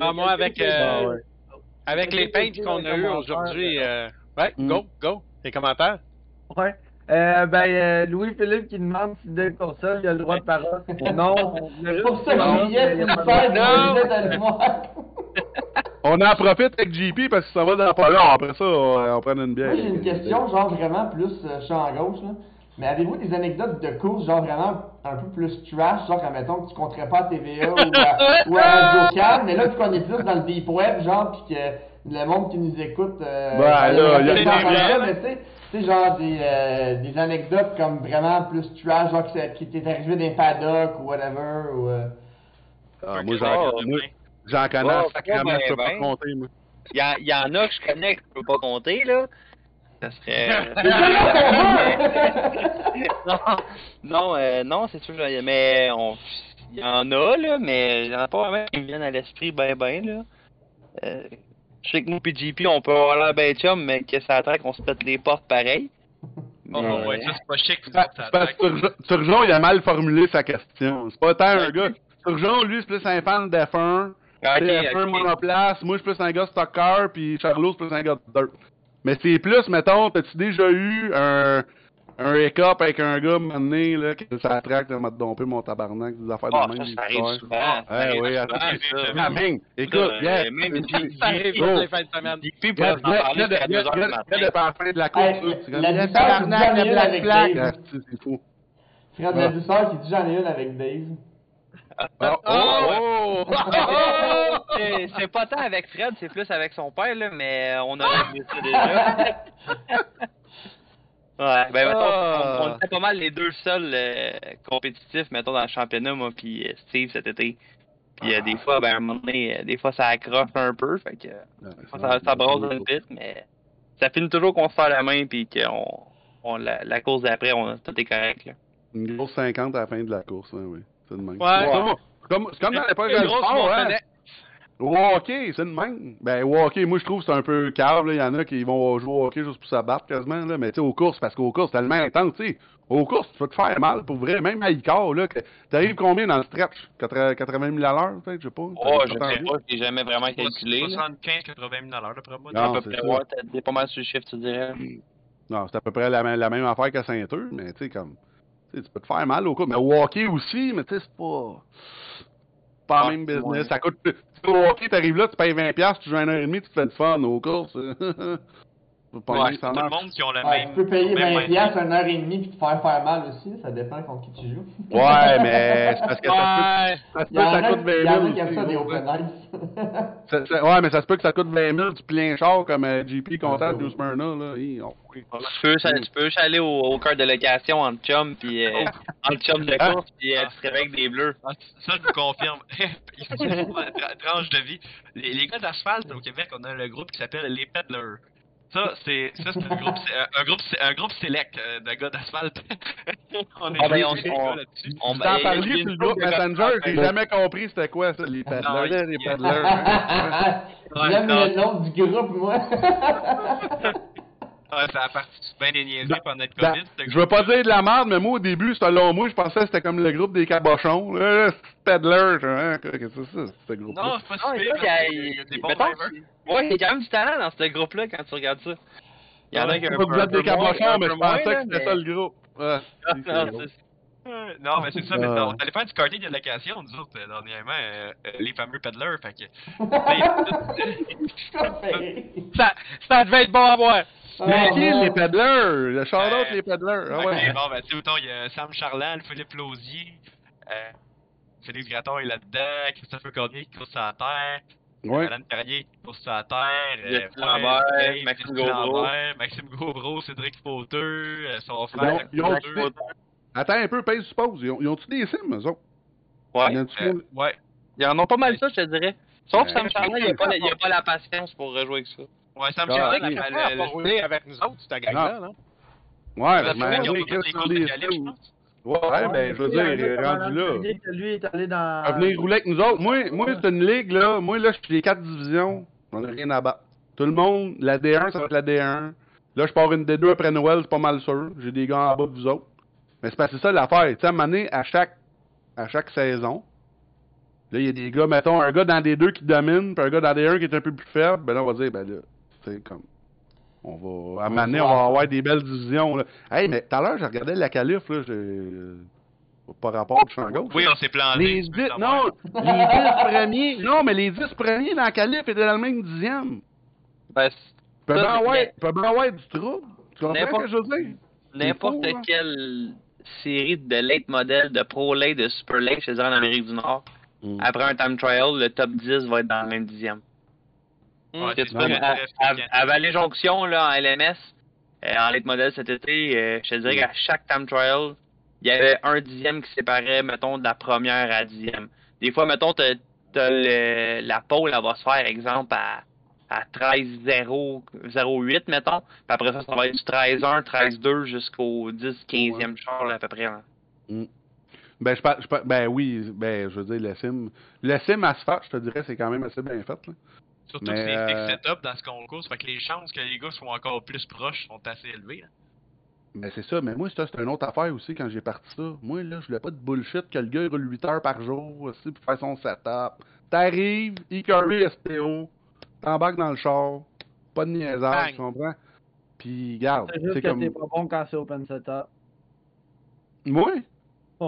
Ah, moi, avec, euh, Ah ouais. avec les peintes qu'on a eu aujourd'hui. euh, Ouais, Mm. go, go. Les commentaires? Ouais. Euh, ben, euh, Louis-Philippe qui demande si Dave Courcelle il a le droit de parole. <laughs> non. C'est pour ça que Juliette, il de. <laughs> On en profite avec JP parce que ça va dans pas long. Après ça, on, on prend une bière. Moi, j'ai une question, genre vraiment plus euh, champ gauche, là. Mais avez-vous des anecdotes de course, genre vraiment un peu plus trash, genre, admettons que tu compterais pas à TVA ou à, ou à Radio <laughs> Can, mais là, qu'on est plus dans le deep web, genre, pis que le monde qui nous écoute, euh, Ouais, il y a là, il y a des des ça, mais tu sais, tu sais, genre des, euh, des anecdotes comme vraiment plus trash, genre c'est- qui t'est arrivé d'un paddock ou whatever, ou... euh, Ah, moi, j'en ouais. j'en connais Ouais, sacrément, ouais, je peux pas ben. compter, moi. Il y, en- il y en a que je connais que je peux pas compter, là. Ça serait. <laughs> <laughs> non, non, euh, non c'est sûr, mais on. Il y en a, là, mais il y en a pas vraiment qui me viennent à l'esprit ben ben, là. Euh, je sais que nous JP, on peut avoir l'air ben chum, mais que ça attend qu'on se pète les portes pareil. Oh, Mais- ouais, ça c'est pas chic, ça, ça parce que Turgeon- il a mal formulé sa question. C'est pas tant un gars. Turgeon, lui, c'est plus un fan d'F1. Ah, Ok, C'est F1 ok. monoplace. Moi, je suis plus un gars stock car, puis Charlot, c'est plus un gars de dirt. Mais c'est plus, mettons, t'as-tu déjà eu un, un hiccup avec un gars, donné, là, que ça attraque, m'a dompé mon tabarnak, des affaires Ah, de ça, même. ça arrive Ouais. souvent. ça arrive oui, souvent, ça. Ah, bing. Écoute, Ça, viens. euh, même Ça arrive Oh. toutes les fins de semaine. JP pourrait Regarde, en parler regarde, jusqu'à 2 heures regarde, du matin. la de course, la tabarnak, la black flag. Ah, c'est- douceur qui dit j'en ai une avec Dave. Ah, oh, oh. C'est- C'est pas tant avec Fred, c'est plus avec son père, là, mais on a réglé ça déjà. Ouais, ben mettons, Ah. on, on était pas mal les deux seuls euh, compétitifs, mettons, dans le championnat, moi puis euh, Steve cet été. Puis euh, des fois, ben à un moment donné, euh, des fois ça accroche un peu, fait que euh, ça, ça brasse un vite, mais ça finit toujours qu'on se serre la main puis qu'on on, la, la course d'après, on tout est correct là. Une grosse 50 à la fin de la course, hein, oui. C'est de même. Ouais. Comme- C'est comme, c'est comme dans l'époque grosse sport, hein. Au hockey, c'est de même. Ben, au hockey, moi, je trouve que c'est un peu cave, là. Il y en a qui vont jouer au hockey juste pour s'abattre quasiment, là. Mais, tu sais, aux courses, parce qu'aux courses, c'est tellement intense, tu sais. Aux courses, tu vas te faire mal, pour vrai. Même à Icar, là. T'arrives combien dans le stretch? 80 80 000 à l'heure, peut-être, je sais pas. Oh, je sais pas, j'ai jamais vraiment calculé. là. 75, 80 000 à l'heure, d'après moi. Non, À peu c'est près, ouais, t'es- pas mal sur le chiffre, tu dirais. Non, c'est à peu près la, même- la même affaire qu'à Saint-Eux, mais, tu sais, comme. Tu peux te faire mal au courses. Mais au hockey aussi, mais, tu sais, c'est pas. Pas Ah, le même ouais. business. Ça coûte. sais, Au hockey, t'arrives là, tu payes 20$, piastres, tu joues une heure et demie, tu te fais du fun aux courses. <laughs> Pas Ouais, tout le monde qui ont le Ouais, même. tu peux payer même 20$ mindset. piastres une heure et demie puis te faire faire mal aussi, ça dépend contre qui tu joues. Ouais, mais c'est parce que ça Ouais. se peut, ça peut ça coûte 20 il y 000. en a qui aiment ça des open ice. <laughs> Ça- ça- Ouais, mais ça se peut que ça coûte 20 000 du plein char comme GP comptable de Smyrna, là. Oh. Tu peux, ça- tu peux juste aller au, au cœur de location en chum, puis euh, en chum de Ah. course, puis euh, tu avec des bleus. Ah, Ça, je vous confirme. <laughs> Faut une tranche de vie. Les, les gars d'asphalte au Québec, on a le groupe qui s'appelle les Peddlers. Ça, c'est ça, c'est un groupe, c'est un, groupe, c'est un groupe select euh, de gars d'asphalte. <laughs> on est Ah, ben, on- on- là-dessus. On ben, t'en une sur le groupe Messenger, j'ai jamais compris c'était quoi ça, les paddlers, paddlers. <laughs> J'aime le nom du groupe, moi. <laughs> Ouais, ça a parti bien des niaiseries Dans- pendant le dans- COVID. Je veux pas groupe-là. dire de la merde, mais moi au début, c'était long moi, je pensais que c'était comme le groupe des cabochons. Hein, qu'est-ce que c'est ça, ce groupe Non, c'est pas Non, si il y a- Il y a des bons. Ouais, il y a quand même du talent dans ce groupe-là quand tu regardes ça. Il y en a qui ont Je un pas peu êtes des moins, cabochons, mais je pensais moins, que c'était ça le groupe. <laughs> Ouais, Ah, non, Euh, mais c'est ça, mais Ah. non, on allait faire du karting de location, nous autres, euh, dernièrement, euh, euh, les fameux peddlers, fait que... <laughs> <laughs> Ça, ça devait être bon à voir. Mais Ah, les paddlers? Le shout-out Euh, les paddlers. Ah ouais. bon, ben, tu sais, autant, il y a Sam Charland, Philippe Lausier, euh, Félix Gratton est là-dedans, Christopher Cornier qui court la terre, Ouais. Alan Carrier qui pousse sur la terre. Euh, Lambert, Dave, Maxime Gauvreau. Lambert, Maxime Gauvreau, Cédric Fauteux, euh, son Ils frère. Attends un peu, pèse suppose. Ils ont- ils ont-tu des sims, eux autres? Ouais. Y en a-tu- ouais. Ils en ont pas mal ça, je te dirais. Sauf Ouais. Sam Charland, il il a pas la patience pour rejouer avec ça. Ouais, ça me Ah, fait oui. le- La roulé avec nous autres, cette gang-là, non? Ouais, mais je sims. pense. Ouais, ben, je veux Il y a un dire, gars rendu comme là. Lui est allé dans. À venir rouler avec nous autres. Moi, moi c'est une ligue, là. Moi, là, je suis les quatre divisions. On a rien à battre. Tout le monde, la D1, ça va être la D1. Là, je pars une D2 après Noël, c'est pas mal sûr. J'ai des gars en bas de vous autres. Mais c'est parce que c'est ça l'affaire. Tu sais, à un moment donné, à chaque, à chaque saison, là, il y a des gars, mettons, un gars dans des deux qui domine, puis un gars dans des 1 qui est un peu plus faible. Ben là, on va dire, ben là, tu sais, comme. On va. À un moment donné, on va avoir des belles divisions, là. Hey, mais tout à l'heure, je regardais la qualif, là. j'ai- Par rapport au champ gauche. Oui, on s'est planté. Les tu 10, peux savoir. non, les 10 premiers, non, mais les 10 premiers dans la qualif étaient dans le même dixième. Ben, Peut bien c'est- ouais, peut bien ouais du trouble. Tu comprends ce N'importe- que je veux dire? N'importe Il faut, hein. quelle série de late modèle, de pro late, de super late, dirais en Amérique du Nord, Mm. après un time trial, le top 10 va être dans le même dixième. Ouais, c'est très à, à, à Valley Jonction, là, en LMS, euh, en late modèle cet été, euh, je te dirais qu'à chaque time trial, il y avait un dixième qui séparait, mettons, de la première à la dixième. Des fois, mettons, t'as, t'as le, la pole, elle va se faire, exemple, à, à 13-0-08, mettons. Puis après ça, ça va être du 13-1, 13-2 jusqu'au 10-15e char, là, à peu près. là. Ben, je parle, je parle- ben oui, ben, je veux dire, le sim. Le sim asphalte, je te dirais, c'est quand même assez bien fait, là. Surtout Mais, que c'est euh, fixe setup dans ce concours, ça fait que les chances que les gars soient encore plus proches sont assez élevées. là. Ben, c'est ça, mais moi, ça, c'est une autre affaire aussi quand j'ai parti ça. Moi, là, je voulais pas de bullshit que le gars, il roule 8 heures par jour, aussi, pour faire son setup. T'arrives, e STO, t'embarques dans le char, pas de niaisage, tu comprends? Puis, garde, C'est juste c'est que comme. t'es pas bon quand c'est open setup. Moi?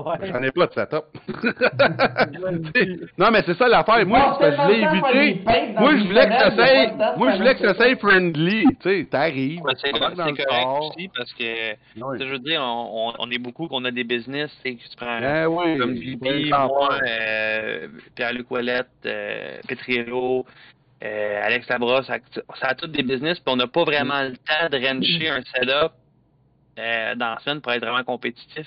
Ouais. J'en ai pas de setup. <laughs> <laughs> non, mais c'est ça l'affaire. Moi, que je l'ai évité. Moi, je voulais que ça soit, moi, je voulais que ça soit friendly. Tu sais, t'arrives, Ouais, c'est, correct aussi parce que, je veux dire, on, on, on est beaucoup qu'on a des business, tu sais, que tu prends Ben oui. comme t'en moi, euh, Pierre-Luc Ouellette, euh, Petriello, euh, Alex Labrosse, ça, ça a tous des business, puis on n'a pas vraiment le temps de rancher un setup euh, dans la semaine pour être vraiment compétitif.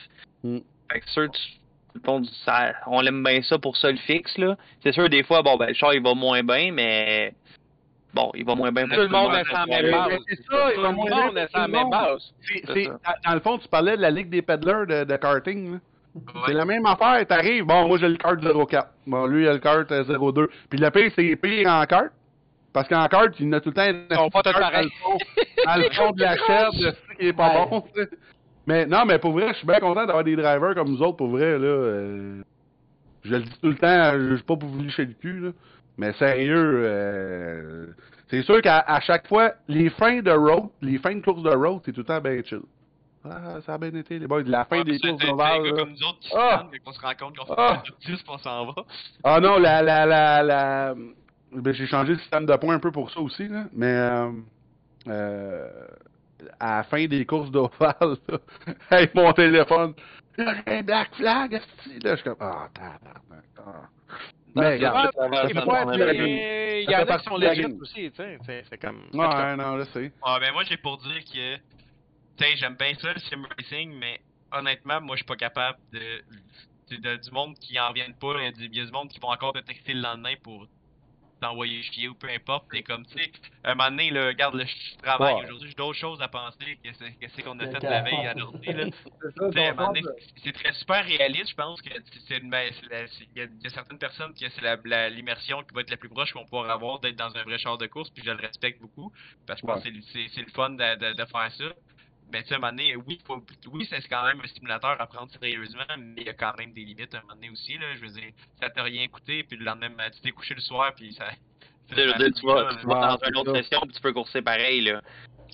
Fait que sûr, tu, bon, ça, on aime bien ça pour ça le fixe, là. C'est sûr, des fois, bon, ben, le char, il va moins bien, mais bon, il va moins bien pour Tout le monde est sans la même base. c'est ça, il Tout va le moins monde bien est sans tout le même monde. base. C'est- C'est c'est- ça. dans- dans le fond, tu parlais de la Ligue des peddlers de, de karting. là. Ouais. C'est la même affaire. T'arrives, bon, moi j'ai le kart 04. Bon, lui, il a le kart euh, 02. Puis le pire, c'est pire en kart. Parce qu'en kart, il y en a tout le temps un sont pas tous kart pareils. dans le fond- de la chaîne, de ce qui est pas Ouais. bon. Mais non, mais pour vrai, je suis bien content d'avoir des drivers comme nous autres, pour vrai, là. euh, je le dis tout le temps, je suis pas pour vous licher le cul, là. Mais sérieux, euh, c'est sûr qu'à à chaque fois, les fins de road, les fins de course de road, c'est tout le temps bien chill. Ah, ça a bien été, les boys. La fin Ouais, des courses là. comme nous autres qui se Ah! qu'on se rend compte qu'on se Ah! prend tout 10 puis on s'en va. Ah non, la, la, la, la... Ben, j'ai changé le système de points un peu pour ça aussi, là. Mais, euh, euh, à la fin des courses d'ovale, là, <laughs> avec mon téléphone, là, j'ai un black flag, là, je suis comme, ah, ah. Mais, regarde, il y en a qui sont game. aussi, tu sais. c'est- comme. ouais, non, je sais. Ah, ben moi, j'ai pour dire que, tu sais, j'aime bien ça, le sim racing, mais honnêtement, moi, je suis pas capable de, de, de- du monde qui en viennent pas, il y a du- il y a du monde qui vont encore te texter le lendemain pour t'envoyer chier ou peu importe. T'es comme, tu sais, un moment donné, là, regarde, le je travaille Ouais. aujourd'hui, j'ai d'autres choses à penser que c'est que qu'on a fait la veille à l'ordi, là. <laughs> C'est très super réaliste, je pense que c'est- ben, il y, a- il y a certaines personnes qui c'est l'immersion qui va être la plus proche qu'on pourra avoir d'être dans un vrai char de course, puis je le respecte beaucoup, parce que je pense que c'est le- c'est c'est le fun de, de, de faire ça. Mais tu sais, à un moment donné, oui, faut, oui, c'est quand même un stimulateur à prendre sérieusement, mais il y a quand même des limites à un moment donné aussi, là. Je veux dire, ça t'a rien coûté, puis le lendemain, ben, tu t'es couché le soir, puis ça... Tu sais, je veux dire, tu vas, tu vas dans une autre ça. session puis tu peux courser pareil, là.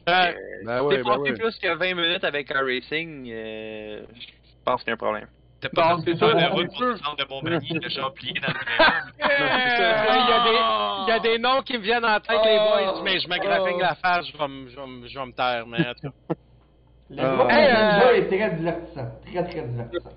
Euh, Ben si ouais, t'es ben ouais. plus que 20 minutes avec un racing, euh, je pense qu'il y a un problème. T'as pas c'est sur sûr, la route pour sûr. descendre de Montmagny, le char plié dans le. <laughs> Il y, a des- il y a des noms qui me viennent en tête, les boys, mais je me graffine la face, je vais me- je vais me- je vais me taire, mais en tout cas. <laughs> Le Ninja euh, est très divertissant. Très, très divertissant.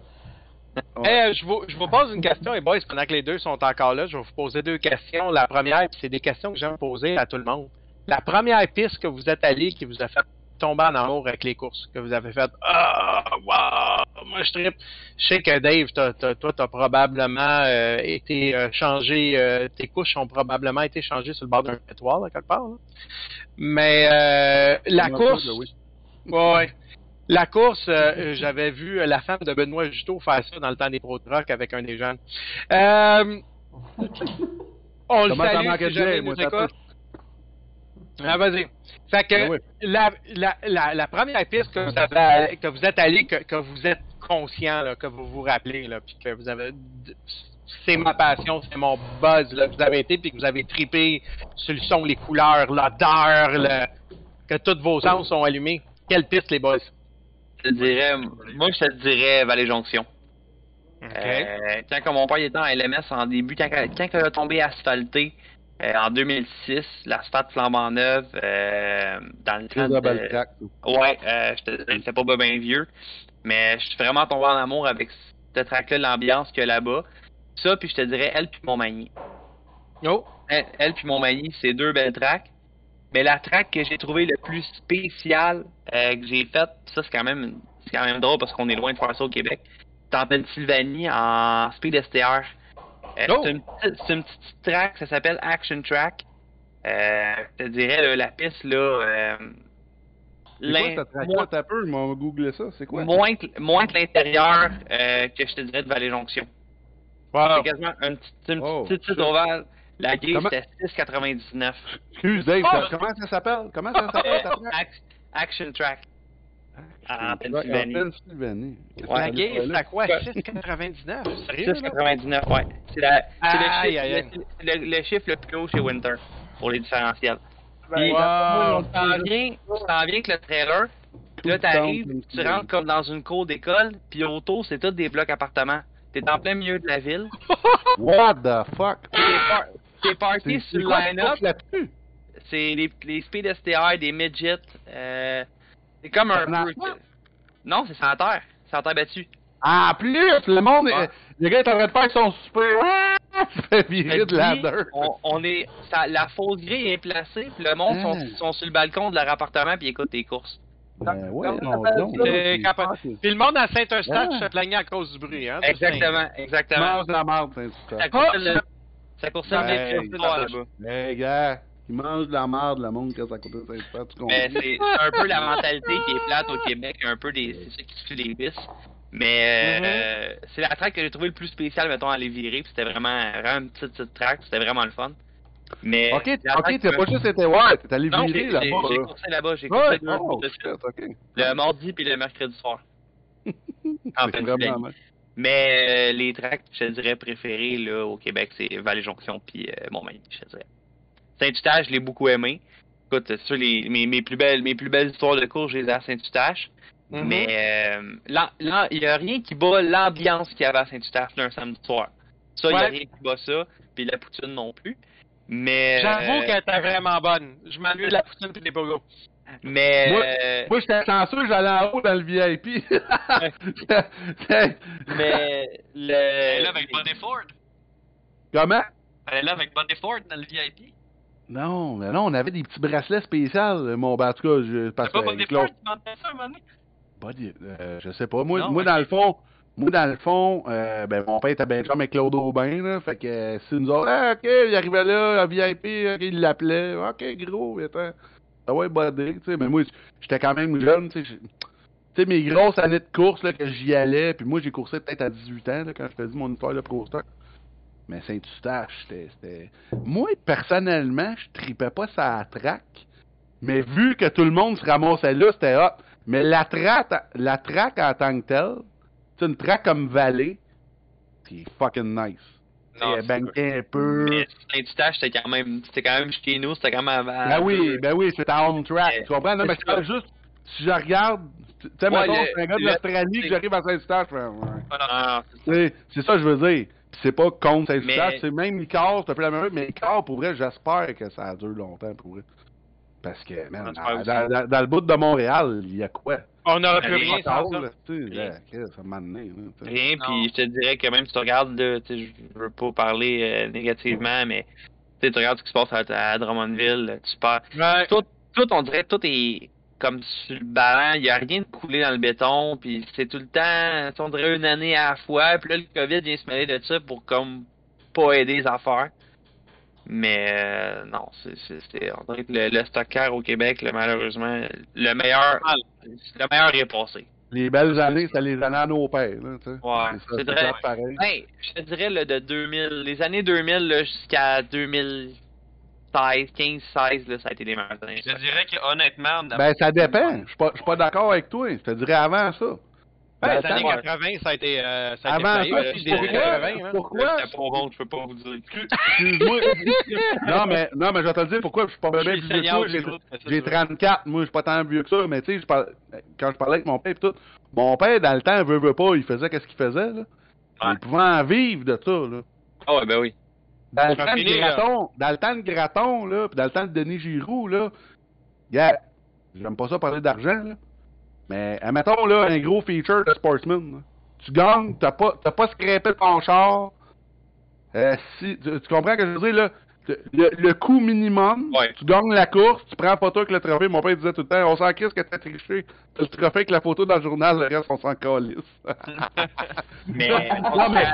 Eh, je, vous, je vous pose une question, et boys, pendant que les deux sont encore là, je vais vous poser deux questions. La première, puis c'est des questions que j'aime poser à tout le monde. La première piste que vous êtes allé qui vous a fait tomber en amour avec les courses, que vous avez fait Ah, wow, moi je trippe. Je sais que Dave, t'as- t'as- toi, t'as probablement euh, été euh, changé, euh, tes couches ont probablement été changées sur le bord d'un pétoir, là, quelque part. là. Mais euh, la course. oui. Ouais. La course, euh, j'avais vu euh, la femme de Benoît Juteau faire ça dans le temps des Pro Truck avec un des jeunes. Euh, <laughs> on le Comment salue si de jamais nous ça écoute. Ah, vas-y. Fait que oui. la, la, la, la première piste que vous, avez, que vous êtes allé, que, que vous êtes conscient, là, que vous vous rappelez, là, puis que vous avez... C'est ma passion, c'est mon buzz, là, que vous avez été, puis que vous avez tripé sur le son, les couleurs, l'odeur, le- que tous vos sens sont allumés. Quelle piste, les boys? Te dirais, moi, je te dirais Valley Jonction. Euh, quand que mon père était en LMS en début, quand, quand il a tombé asphalté euh, en 2006, l'asphalte flambant neuve, euh, dans le temps de. Ouais, euh, je te dirais, c'était pas bien vieux, mais je suis vraiment tombé en amour avec cette track-là, l'ambiance qu'il y a là-bas. Ça, puis je te dirais, elle puis Montmagny. Oh! Elle, elle puis Montmagny, c'est deux belles tracks. Mais la track que j'ai trouvé le plus spécial euh, que j'ai faite, ça c'est quand même c'est quand même drôle parce qu'on est loin de faire ça au Québec. C'est en Pennsylvanie en Speed STR. Euh, Oh! C'est une, petite- c'est une petite track, ça s'appelle Action Track. Euh, je te dirais là, la piste là. Euh, C'est quoi moins, on va googler ça. C'est quoi? moins, que- moins que l'intérieur que je te dirais de Vallée Jonction. Wow! C'est quasiment un petit, une Oh, petite petite ovale. La grille Comment- c'était 6,99. Excuse, Dave, Oh! ça- comment ça s'appelle? Comment ça s'appelle, Euh, ta track? Ac- Action Track. En En Pennsylvanie. La game, c'est à quoi? 6,99? Sérieux? là? 6,99, ouais. C'est le, chiffre- le- c'est le- le chiffre le plus haut chez Winter pour les différentiels. Puis, Wow. tu t'en viens, le trailer, puis là, t'arrives, tu rentres comme dans une cour d'école, puis autour, c'est tous des blocs appartements. T'es en plein milieu de la ville. <laughs> What the fuck? T'es par- T'es parké C'est sur le line-up. C'est les, les Speed STR, des midgets. Euh, c'est comme un peu. Non, c'est sans terre. Sans terre battue. En plus, le monde, Ouais. est- le gars est en train de faire son super. <laughs> Ah! Fait virer de la dirt. On, on est, ça- la fausse grille est placée, puis le monde Ah. sont, sont sur le balcon de leur appartement puis ils écoutent tes courses. Ben ouais, non, non, Puis le monde à Saint-Eustache Ah. se plaignait à cause du bruit, hein? Exactement, exactement. Mange de la merde, c'est Ça coûte ça Ouais, le soir là-bas. Gars, il mange de la merde, le monde, quand ça coûte ça, tu comprends? Mais c'est un peu la mentalité qui est plate au Québec, un peu des, c'est ça qui suit les bis. Mais euh, c'est la track que j'ai trouvé le plus spécial, mettons, à les virer, puis c'était vraiment, vraiment une petite, petite track, c'était vraiment le fun. Mais Ok, ok, t'as pas juste été ouais, t'es allé virer j'ai- là-bas. j'ai coursé là-bas, j'ai coursé Ouais, deux jours de shit, suite. ok. Le mardi puis le mercredi soir. <laughs> en Pennsylvanie. vraiment. Mais euh, les tracks, je dirais, préférés là, au Québec, c'est Vallée-Jonction puis euh, Montmagny, je te dirais. Saint-Eustache, je l'ai beaucoup aimé. Écoute, c'est sûr, les, mes, mes, plus belles, mes plus belles histoires de cours, je les ai à Saint-Eustache. Mhm. Mais euh, il n'y a rien qui bat l'ambiance qu'il y avait à Saint-Eustache là, un samedi soir. Ça, il n'y a rien qui bat ça. Puis la poutine non plus. Mais. J'avoue euh, qu'elle était vraiment bonne. Je m'ennuie de la poutine et des pogos. Mais. Moi- euh, Moi, j'étais chanceux, j'allais en haut dans le VIP. <laughs> mais. Elle est Le. là avec Buddy Ford. Comment? Elle est là avec Buddy Ford dans le VIP. Non, mais non, on avait des petits bracelets spéciaux, mon ben, en tout cas, je C'est pas Claude- Ford qui m'entendait ça un euh, je sais pas. Moi, Non, moi dans le fond, moi dans le fond, euh, ben mon père était bien chum avec Claude Aubin, là. Fait que euh, si nous autres, ah, ok, il arrivait là, à VIP, il l'appelait, ok, gros, attends. Ah ouais, Buddy, tu sais, mais moi, j'étais quand même jeune, tu sais. mes grosses années de course, là, que j'y allais, puis moi, j'ai coursé peut-être à 18 ans, là, quand je faisais mon histoire de Pro Stock. Mais Saint-Eustache, c'était. Moi, personnellement, je tripais pas sa track. Mais vu que tout le monde se ramassait là, c'était hot. Mais la track, la track en tant que telle, c'est une track comme Vallée, c'est fucking nice. Non, banqué un peu. Mais c'était quand même, c'était quand même chez nous, c'était quand même avant. Ben oui, ben oui, c'est en home track. Mais- Tu comprends? Non, mais c'est juste, si je regarde, tu sais, Ouais, c'est un gars de l'Australie que j'arrive à Saint-Eustache, ouais. Ah, c'est ça que je veux dire. Puis c'est pas contre Saint-Eustache, Mais- c'est même Icare, c'est un peu la même chose, mais Icare, pour vrai, j'espère que ça dure longtemps, pour vrai. Parce que, man, dans, aussi. dans- dans- dans le bout de Montréal, il y a quoi? On n'aurait plus rien sans ça. là, Rien. là, ça puis je te dirais que même si tu regardes, là, je veux pas parler euh, négativement, mais tu regardes ce qui se passe à, à Drummondville, tu perds. Ouais. Tout, tout, on dirait, tout est comme sur le ballon, il y a rien de coulé dans le béton, puis c'est tout le temps, on dirait une année à la fois, puis là, le COVID vient se mêler de ça pour comme pas aider les affaires. Mais euh, non, c'est, c'est, c'est- on dirait que le, le au Québec, là, malheureusement, le meilleur, le meilleur est passé. Les belles années, c'était les années à nos pères, là, tu sais. Ouais, c'est c'est vrai. pareil. Hey, je te dirais là, de 2000, les années 2000 là, jusqu'à 2016, 15, 16, là, ça a été les meilleures années. Je te dirais que honnêtement, Ben, ça dépend. Je suis pas, je suis pas d'accord avec toi. Je te dirais avant ça. Ouais, les années ouais. 80, ça a été. euh, ça a Avant ça, début pourquoi? 80, hein. Pourquoi? Pas bon, je peux pas vous dire. Excuse-moi. <laughs> non, mais, non, mais je vais te le dire pourquoi. Je suis pas bien vieux que ça, J'ai tu vois. 34. Moi, je suis pas tant vieux que ça. Mais tu sais, parle- quand je parlais avec mon père et tout, mon père, dans le temps, veut, veut pas, il faisait qu'est-ce qu'il faisait, là. Ouais. Il pouvait en vivre de ça, là. Ah ouais, ben oui. Dans le, temps de. Graton, dans le temps de Graton, là, pis dans le temps de Denis Giroux, là, gars, j'aime pas ça parler d'argent, là, mais admettons, là, un gros feature de Sportsman, là. Tu gagnes, t'as pas, t'as pas scrapé ton char, euh, si, tu, tu comprends ce que je veux dire, là, le, le coût minimum, Ouais. tu gagnes la course, tu prends la photo avec le trophée, mon père disait tout le temps, on s'en crisse que t'as triché, t'as le trophée avec la photo dans le journal, le reste, on s'en calisse. <laughs> Mais, non, mais,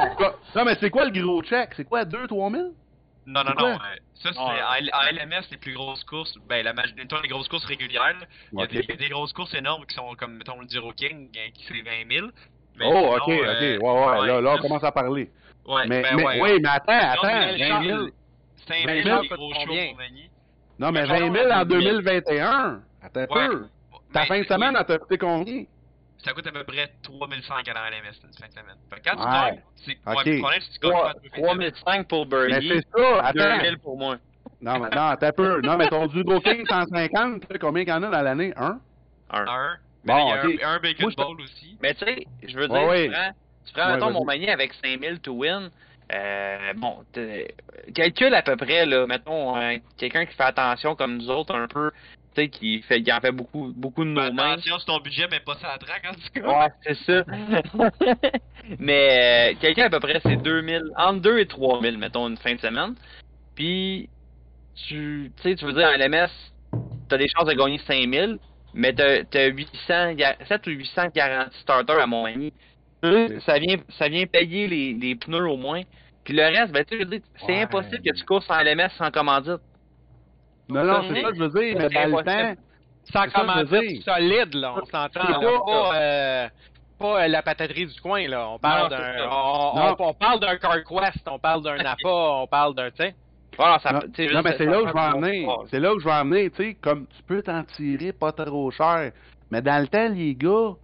non, mais c'est quoi le gros check? C'est quoi, 2-3 000? Non, non, non. euh, ça, c'est à LMS, les plus grosses courses. Ben, la majorité les grosses courses régulières. Il y, a des, il y a des grosses courses énormes qui sont comme, mettons, le Zero King, euh, qui c'est 20 000. Mais Oh, sinon, ok, ok, euh, ouais, ouais, là, là, on commence à parler. Ouais, mais, ben mais, ouais, oui, mais attends, attends, mais 20 000. 5 20 000, 000, les gros shows. Non, mais Mais 20 000 en pardon, 2021. Attends un Ouais. peu. Ta fin de oui, semaine, elle t'a coûté combien? Ça coûte à peu près 3500 à la LMS, une fin de semaine. Fait que quand tu Ouais. gagnes, c'est Ok. ouais, le problème, c'est que tu gagnes pas à deux fins de semaine. 3005 pour Mais Birdie, c'est ça, attends. 2000 pour moi. Non, mais, non, un peu. Non, mais ton Dugo King 150, tu sais combien qu'il y en a dans l'année? Un? Un. Un. Bon, Mais il y a un, un Bacon Moi, Ball aussi. Mais tu sais, je veux dire, tu prends, tu prends Ouais, mettons, mon manier avec 5000 to win. Euh, bon, calcule à peu près, là, mettons, euh, quelqu'un qui fait attention comme nous autres un peu, tu sais, qui fait, qui en fait beaucoup, beaucoup de nos mains. attention sur ton budget, mais pas ça à traque en tout cas. Ouais, c'est ça. <laughs> Mais euh, quelqu'un à peu près, c'est 2000, entre 2 et 3000, mettons, une fin de semaine. Puis, tu tu sais, tu veux dire, en LMS, t'as des chances de gagner 5000, mais t'as t'as 800, ga- 7 ou 800 garanties starter à mon ami. Ça vient, ça vient payer les, les pneus au moins. Puis le reste, ben, tu sais, je veux dire, c'est Ouais. impossible que tu courses sans LMS sans commandite. Non, non, c'est ça que je veux dire, mais dans le temps. Ça dire. solide, là, on s'entend. Pas- Pas, euh, pas euh, la pataterie du coin, là. On parle d'un on, on- on parle d'un CarQuest, on parle d'un Napa, <laughs> on parle d'un, tu sais. Voilà, ça, Non, mais c'est là où je vais pas. C'est là où je vais en venir, tu sais, comme tu peux t'en tirer pas trop cher. Mais dans le temps, les gars. euh,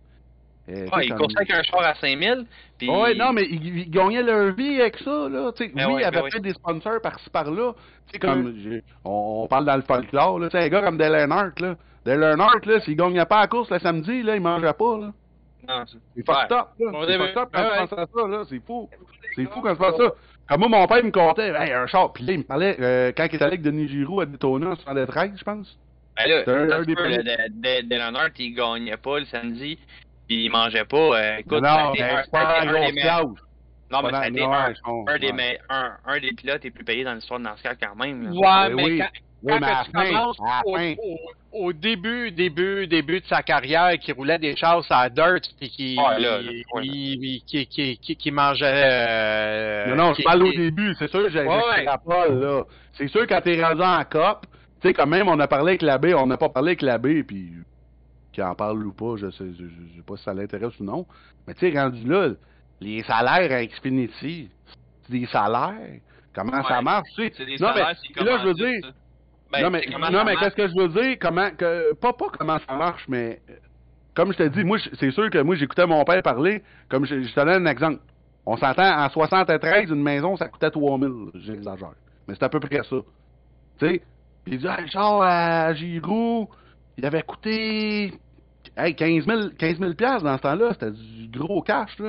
Ouais, ils comme- avec un char à 5000. Puis... Ouais, non, mais ils, ils gagnaient leur vie avec ça, là. Ben oui, ouais, il y avait ben ouais. peut-être des sponsors par-ci par-là. Comme, on, on parle dans le folklore, là. Tu sais, un gars comme Dale Earnhardt, là. Dale Earnhardt, là, s'il gagnait pas la course le samedi, là, il mangeait pas, là. Non, c'est- fucked up, là. C'est fucked up quand Ouais, penses à ça, là. C'est fou. C'est fou quand tu penses à ça. Comme moi, mon père me contait, hey, un char. Puis là, il me parlait, euh, quand il était allé avec Denis Giroux à Daytona en 73, je pense. Ben là, C'est un- un des l'honneur, il gagnait pas le samedi, puis il mangeait pas. Euh, écoute, non, ça a été mais un- pas des. Non, mais ça a été un, des ouais. me- un, un des pilotes les plus payés dans l'histoire de NASCAR quand même. là. Ouais, Oui, mais oui. quand, Oui, quand mais à la tu fin, commences à au, au- au début, début, début de sa carrière, qui roulait des chasses à dirt, puis qui, Ouais, là, là, qui, ouais. qui, qui, qui, qui- qui mangeait... euh, Non, non, je parle au début, c'est sûr, j'ai rappelle, là. C'est sûr, quand t'es rendu en cop, tu sais, quand même, on a parlé avec l'abbé, on n'a pas parlé avec l'abbé, puis qui en parle ou pas, je sais, je, je sais pas si ça l'intéresse ou non. Mais tu sais, rendu là, les salaires à Xfinity, c'est des salaires. Comment ça marche, tu sais? C'est des Non, mais salaires, c'est là, je veux dire, ça. Ben, non, mais, non, mais qu'est-ce que je veux dire? Comment, que, pas, pas comment ça marche, mais comme je te dis, moi, c'est sûr que moi, j'écoutais mon père parler, comme je, je te donne un exemple. On s'entend, en 73, une maison, ça coûtait 3000, j'exagère. Mais c'est à peu près ça. Tu sais? Puis il dit, ah, char à Giroux, il avait coûté, hey, 15 000, 15 000 piastres dans ce temps-là, c'était du gros cash, là.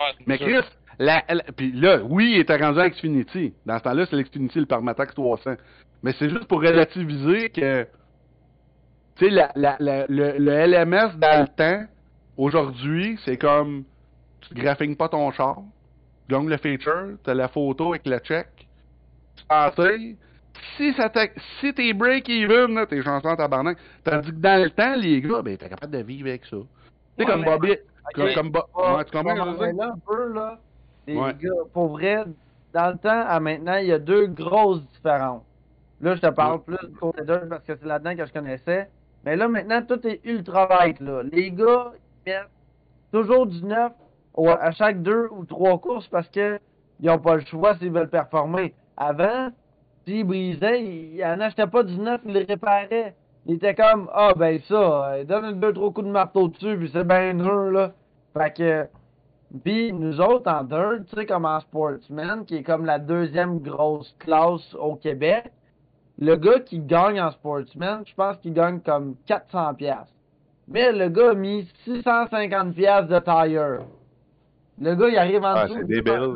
Ouais, Mais Chris, la, la- puis là, oui, il était rendu à Xfinity. Dans ce temps-là, c'est l'Xfinity, le Parmatax 300. Mais c'est juste pour relativiser que Tu sais, le, le LMS dans le temps, aujourd'hui, c'est comme tu graphines pas ton char, tu gagnes le feature, t'as la photo avec le check, tu si ça t'a- si t'es break-even, là, t'es chanceux en tabarnak. Tandis que dans le temps, les gars, ben, t'es capable de vivre avec ça. Tu sais, comme Bobby, comme, comme Bo- ouais, tu comprends là, un peu, là, les gars, pour vrai, dans le temps à maintenant, il y a deux grosses différences. Là, je te parle plus du côté d'eux parce que c'est là-dedans que je connaissais. Mais là, maintenant, tout est ultra light, là. Les gars, ils mettent toujours du neuf à chaque deux ou trois courses parce que ils ont pas le choix s'ils veulent performer. Avant, s'ils brisaient, ils ils en achetaient pas du neuf, ils le réparaient. Ils étaient comme, ah, ben ça, euh, donne un deux, trois coups de marteau dessus, puis c'est bien dur, là. Fait que, puis nous autres, en dirt, tu sais, comme en sportsman, qui est comme la deuxième grosse classe au Québec, le gars qui gagne en sportsman, je pense qu'il gagne comme 400 pièces. Mais le gars a mis 650 pièces de tire. Le gars, il arrive en Ah, dessous. c'est il débile,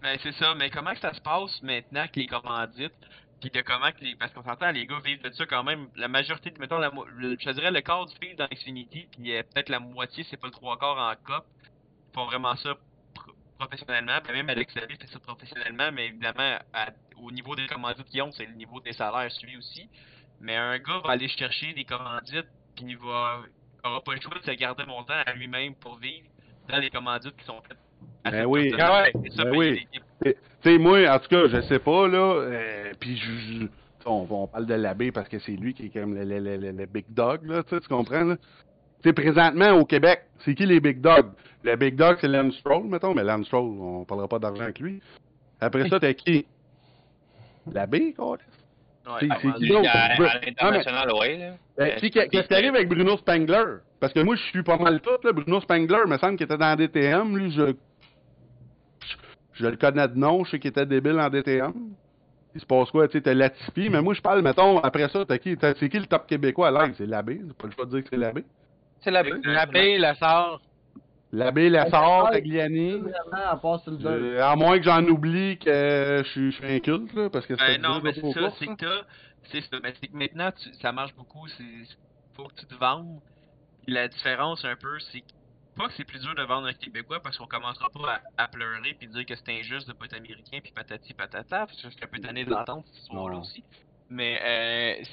tires. Ben, c'est ça, mais comment que ça se passe maintenant que les commandites, puis de comment que les... Parce qu'on s'entend, les gars vivent de ça quand même, la majorité, mettons, la, je dirais le quart du pays dans Xfinity, puis euh, peut-être la moitié, c'est pas le trois quarts en COP, font vraiment ça pro- professionnellement, puis même Alex Lavigne fait ça professionnellement, mais évidemment, au niveau des commandites qu'ils ont, c'est le niveau des salaires suivi aussi. Mais un gars va aller chercher des commandites, puis il va aura pas le choix de se garder montant à lui-même pour vivre dans les commandites qui sont faites. Ben oui. personne. Ah ouais. C'est ça, Ben oui. Tu sais, moi, en tout cas, je sais pas, là, euh, puis je, on, on parle de l'abbé parce que c'est lui qui est comme le, le, le, le- le big dog, là, tu comprends, là? Tu sais, présentement, au Québec, c'est qui les big dogs? Le big dog, c'est Lance Stroll, mettons, mais Lance Stroll, on parlera pas d'argent avec lui. Après ça, t'as qui? L'abbé, quoi? Ouais, Ben, l'international, Euh, qu'est-ce qui arrive avec Bruno Spangler? Parce que moi, je suis pas mal tout, là. Bruno Spangler, me semble qu'il était dans DTM. Lui, je... Je le connais de nom, je sais qu'il était débile en DTM. Il se passe quoi, tu sais, t'as Latifi, mais moi, je parle, mettons, après ça, t'as qui? T'as- C'est qui le top québécois à? C'est l'abbé, c'est pas le choix de dire que c'est l'abbé. C'est la L'abbé, la sort. L'abbé, Lassard. Tagliani. À. Euh, moins que j'en oublie que je suis je suis inculte, là, parce que Ben c'est non, mais dur c'est de ça, c'est que t'as, c'est ça, mais c'est que maintenant, tu, ça marche beaucoup, c'est, faut que tu te vendes. La différence, un peu, c'est que, pas que c'est plus dur de vendre un Québécois, parce qu'on commencera pas à, à pleurer puis dire que c'est injuste de pas être américain puis patati patata, parce que je suis un peu tanné d'entendre cette histoire-là Non. aussi. Mais, euh,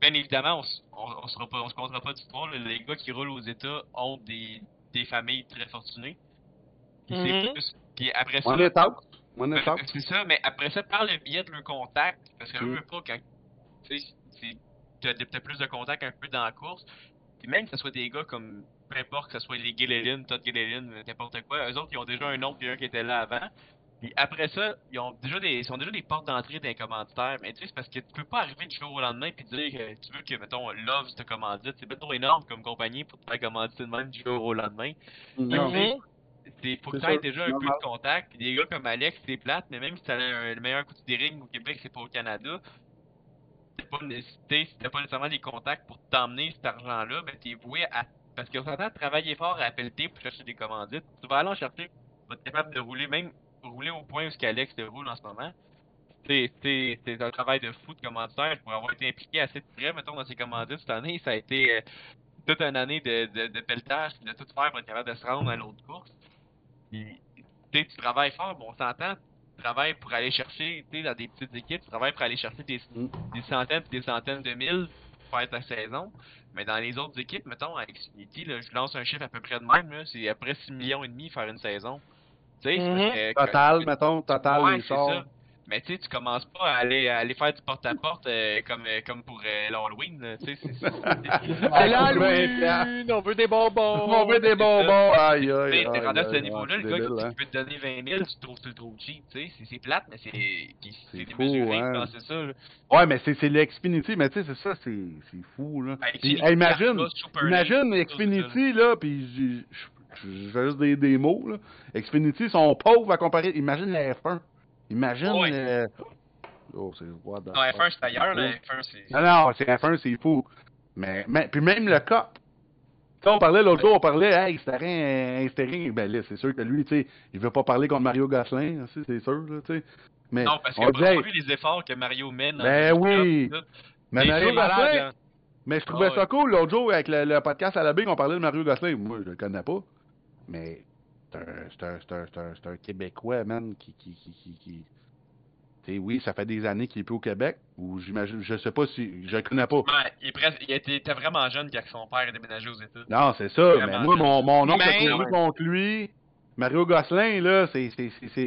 bien évidemment, on, s- on, on sera pas, on se comptera pas d'histoire, là. les gars qui roulent aux États ont des, des familles très fortunées. Puis c'est Mhm. plus, puis après ça, ben. C'est ça, mais après ça, par le biais de leur contact, parce que Mm. eux, pas quand. Tu sais, t'as plus de contact un peu dans la course. Puis même que ce soit des gars comme. Peu importe que ce soit les Gilliland, Todd Gilliland, n'importe quoi, eux autres, ils ont déjà un nom puis un qui était là avant. Puis après ça, ils ont déjà des, ils ont déjà des portes d'entrée d'un commanditaire. Mais tu sais, c'est parce que tu peux pas arriver du jour au lendemain puis dire que tu veux que, mettons, Love te commandite. C'est pas trop énorme comme compagnie pour te faire commanditer de même du jour au lendemain. Non. Mhm. C'est faut que tu aies déjà un peu de contact. Puis des gars comme Alex, c'est plate, mais même si tu un, le meilleur coup des rings au Québec, c'est pas au Canada. Pas nécessité, si t'as pas nécessairement les contacts pour t'emmener cet argent-là, ben t'es voué à. Parce qu'on s'entend travailler fort à pelleter pour chercher des commandites. Tu vas aller en chercher, tu vas être capable de rouler, même rouler au point où ce qu'Alex te roule en ce moment. C'est un travail de fou de commanditaire pour avoir été impliqué assez de près, mettons, dans ces commandites cette année. Ça a été euh, toute une année de, de, de pelletage, de tout faire pour être capable de se rendre à l'autre course. Puis, tu travailles fort, bon, on s'entend, tu travailles pour aller chercher, tu sais, dans des petites équipes, tu travailles pour aller chercher des, des centaines puis des centaines de mille pour faire ta saison. Mais dans les autres équipes, mettons, avec là, je lance un chiffre à peu près de même, c'est après 6 millions et demi faire une saison. Tu sais, que- Total, mettons, total, Ouais, les c'est chars. ça. Mais tu sais, tu commences pas à aller, à aller faire du porte-à-porte euh, comme, euh, comme pour euh, l'Halloween, <laughs> c'est Ouais, on veut des bonbons. On veut des bonbons. Aïe, aïe, Tu sais, t'es aïe, rendu à ce aïe, niveau-là, aïe, le c'est gars débile, qui, hein. peut te donner 20 000, tu trouves, tu le trouves cheap, tu sais, c'est- plate, mais c'est démesuré, hein. c'est ça. là. Ouais, mais c'est l'Xfinity, mais tu sais, c'est ça, c'est fou, là. Ben, Puis, Xfinity, hey, imagine, imagine Xfinity, là, puis je- je fais juste des, des mots, là. Xfinity sont pauvres à comparer. Imagine la F1. Imagine. Ouais. euh, Oh, c'est what the Non, fuck. F1 c'est ailleurs, là, F1 c'est... Non, non, c'est F1, c'est fou. Mais, mais, puis même le cop. On parlait l'autre jour, on parlait, hey, stéring. Ben là, c'est sûr que lui, tu sais, il veut pas parler contre Mario Gosselin, c'est sûr, là, tu sais. Mais Non, parce on qu'on a vu les efforts que Mario mène. Ben oui. club, mais Mario Gosselin, là. Mais je trouvais Ah ça cool l'autre jour avec le, le podcast à la baie, on parlait de Mario Gosselin. Moi, je le connais pas. Mais c'est un, un, un, un, Québécois, man, qui. qui, qui, qui, qui- Tu sais, oui, ça fait des années qu'il est plus au Québec. Ou j'imagine. Je sais pas si. Je le connais pas. Ouais, il, est presque, il était, était vraiment jeune quand son père est déménagé aux États. Non, c'est ça. Mais moi, mon, mon oncle Mais- a couru contre lui. Mario Gosselin, là, c'est.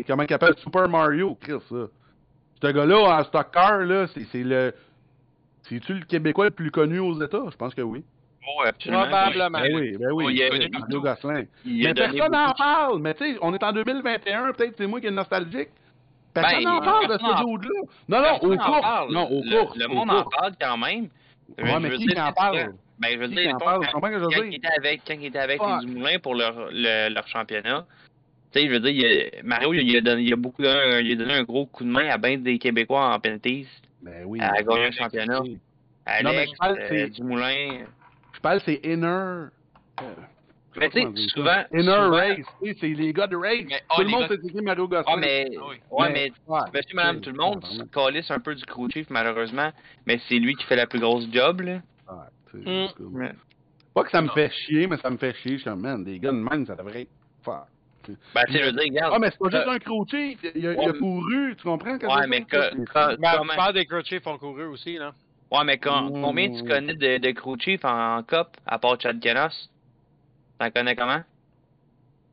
Comment il appelle Super Mario, Chris, ça. Ce gars-là, en stock car, là, c'est c'est le. C'est-tu le Québécois le plus connu aux États? Je pense que oui. Oh, absolument. Probablement. Ben oui, ben oui. Oh, il est connu Mario partout. Gosselin. Il Mais personne n'en parle. Mais tu sais, on est en 2021, peut-être c'est moi qui est nostalgique. Personne Ben, n'en parle de ce dude-là. Non, non, courses. parle. Non, aux Le- courses. Le monde en parle quand même. Ouais, Je mais veux qui dire, qui en parle? Ben, je veux Qui dire, mettons, parle? Quand, comprends ce que je quand veux il était avec, quand il était avec les Dumoulins pour leur, le- leur championnat, tu sais, je veux dire, il a- Mario, il a, donné, il a beaucoup donné, il a donné un gros coup de main à ben des Québécois en penalties. Ben oui. à mais- gagner un championnat. Non, mais Alex, je parle, euh, Dumoulin. Je parle, c'est inner. euh, Mais tu sais, souvent. Inner souvent- race, c'est les gars de race. Mais, Tout oh, le monde c'est qui Mario Gosselin. Ah, mais, oui. ouais, mais, ouais, monsieur, madame, tout le monde se calisse un peu du crew chief, malheureusement. Mais c'est lui qui fait la plus grosse job, là. ouais, tu sais, Mm. Pas que ça me fait chier, mais ça me fait chier. Je suis comme, man, des gars de même, ça devrait être fort. Ben, tu sais, je veux dire, regarde. Ah, mais c'est pas juste euh, un crew chief. Il a, il a ouais, couru, tu comprends? qu'est-ce Ouais, que mais que- plupart des crew chiefs ont couru aussi, là. Ouais, mais quand, Mm. combien tu connais de, de crew chief en, en COP, à part Chad Kenos? T'en connais comment?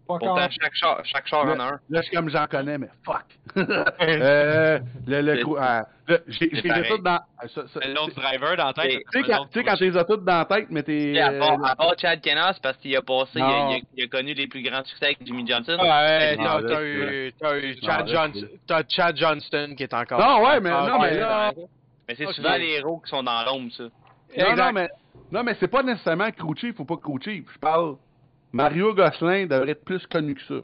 Pas Pourtant, quand- chaque char, chaque char en a un. Là, je suis comme j'en connais, mais fuck. <laughs> euh, le, le C'est- crew, ah, j'ai c'est tout dans. ah, ça- ça- Un autre driver dans la tête. Tu sais, quand, quand t'es as toutes dans la tête, mais t'es. À euh, part, à part Chad Kenos, parce qu'il a passé, il a, Non. il a- il a connu les plus grands succès avec Jimmy Johnson. Ouais, t'as c'est- eu, t'as eu Chad Johnston, t'as Chad Johnston qui est encore. Non, ouais, mais, Ah, non, mais là. Mais c'est Ok. souvent les héros qui sont dans l'ombre, ça. Non, Exact. non, mais, non, mais c'est pas nécessairement crew chief ou pas crew chief. Je parle. Mario Gosselin devrait être plus connu que ça.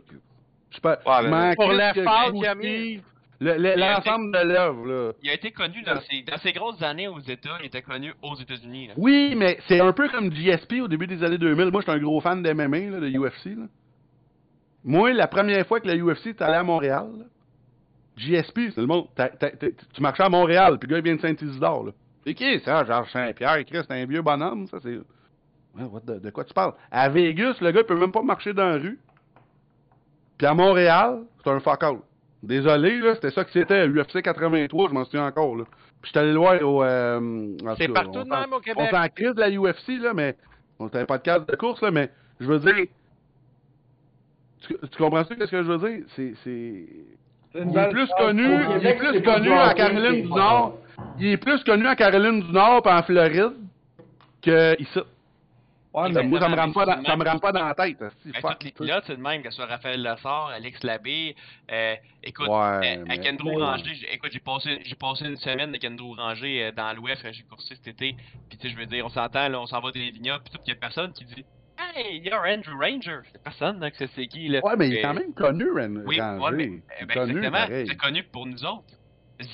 Je parle. Ouais, mais- Pour l'effort qu'il a mis. chief, le- le- L'ensemble de l'œuvre, là. Il a été connu dans ses, dans ses grosses années aux États, il était connu aux États-Unis. là. Oui, mais c'est un peu comme GSP au début des années 2000. Moi, j'étais un gros fan de MMA, là, de UFC. Là. Moi, la première fois que la UFC est allé à Montréal, là, GSP, c'est le monde. tu marchais à Montréal, puis le gars, il vient de Saint-Isidore. là. C'est qui ça, Georges Saint-Pierre? Chris, c'est un vieux bonhomme, ça, c'est. De quoi tu parles? À Vegas, le gars, il peut même pas marcher dans la rue. Puis à Montréal, c'est un fuck all. Désolé, là, c'était ça que c'était, UFC 83, je m'en souviens encore, là. Puis j'étais allé le voir au. euh, C'est partout on de même au on Québec. s'en crise de la UFC, là, mais on était un podcast de course, là, mais je veux dire. Tu, tu comprends ce que je veux dire? C'est. Il est plus connu, il est plus connu hockey, Caroline du Nord. Il est plus connu en Caroline du Nord et en Floride que ici. Ouais, Ça- mais moi, ça me rentre pas dans, mais ça me rentre pas dans la tête. tous les pilotes, c'est le même, que ce soit Raphaël Lessard, Alex Labbé, euh, écoute, Ouais, euh, mais- avec Andrew mais- Ranger, j'ai- écoute, j'ai passé, j'ai passé une semaine avec Andrew Ranger euh, dans l'Ouest, j'ai coursé cet été, puis tu sais, je veux dire, on s'entend, là, on s'en va des vignobles, puis tout, il y a personne qui dit « Hey, you're Andrew Ranger! » Il y a personne, là, que c'est- c'est qui, là. Ouais, mais il est Et- quand même connu, Ren. Oui, Ranger. ouais, mais, eh ben, connu, exactement, c'est connu pour nous autres.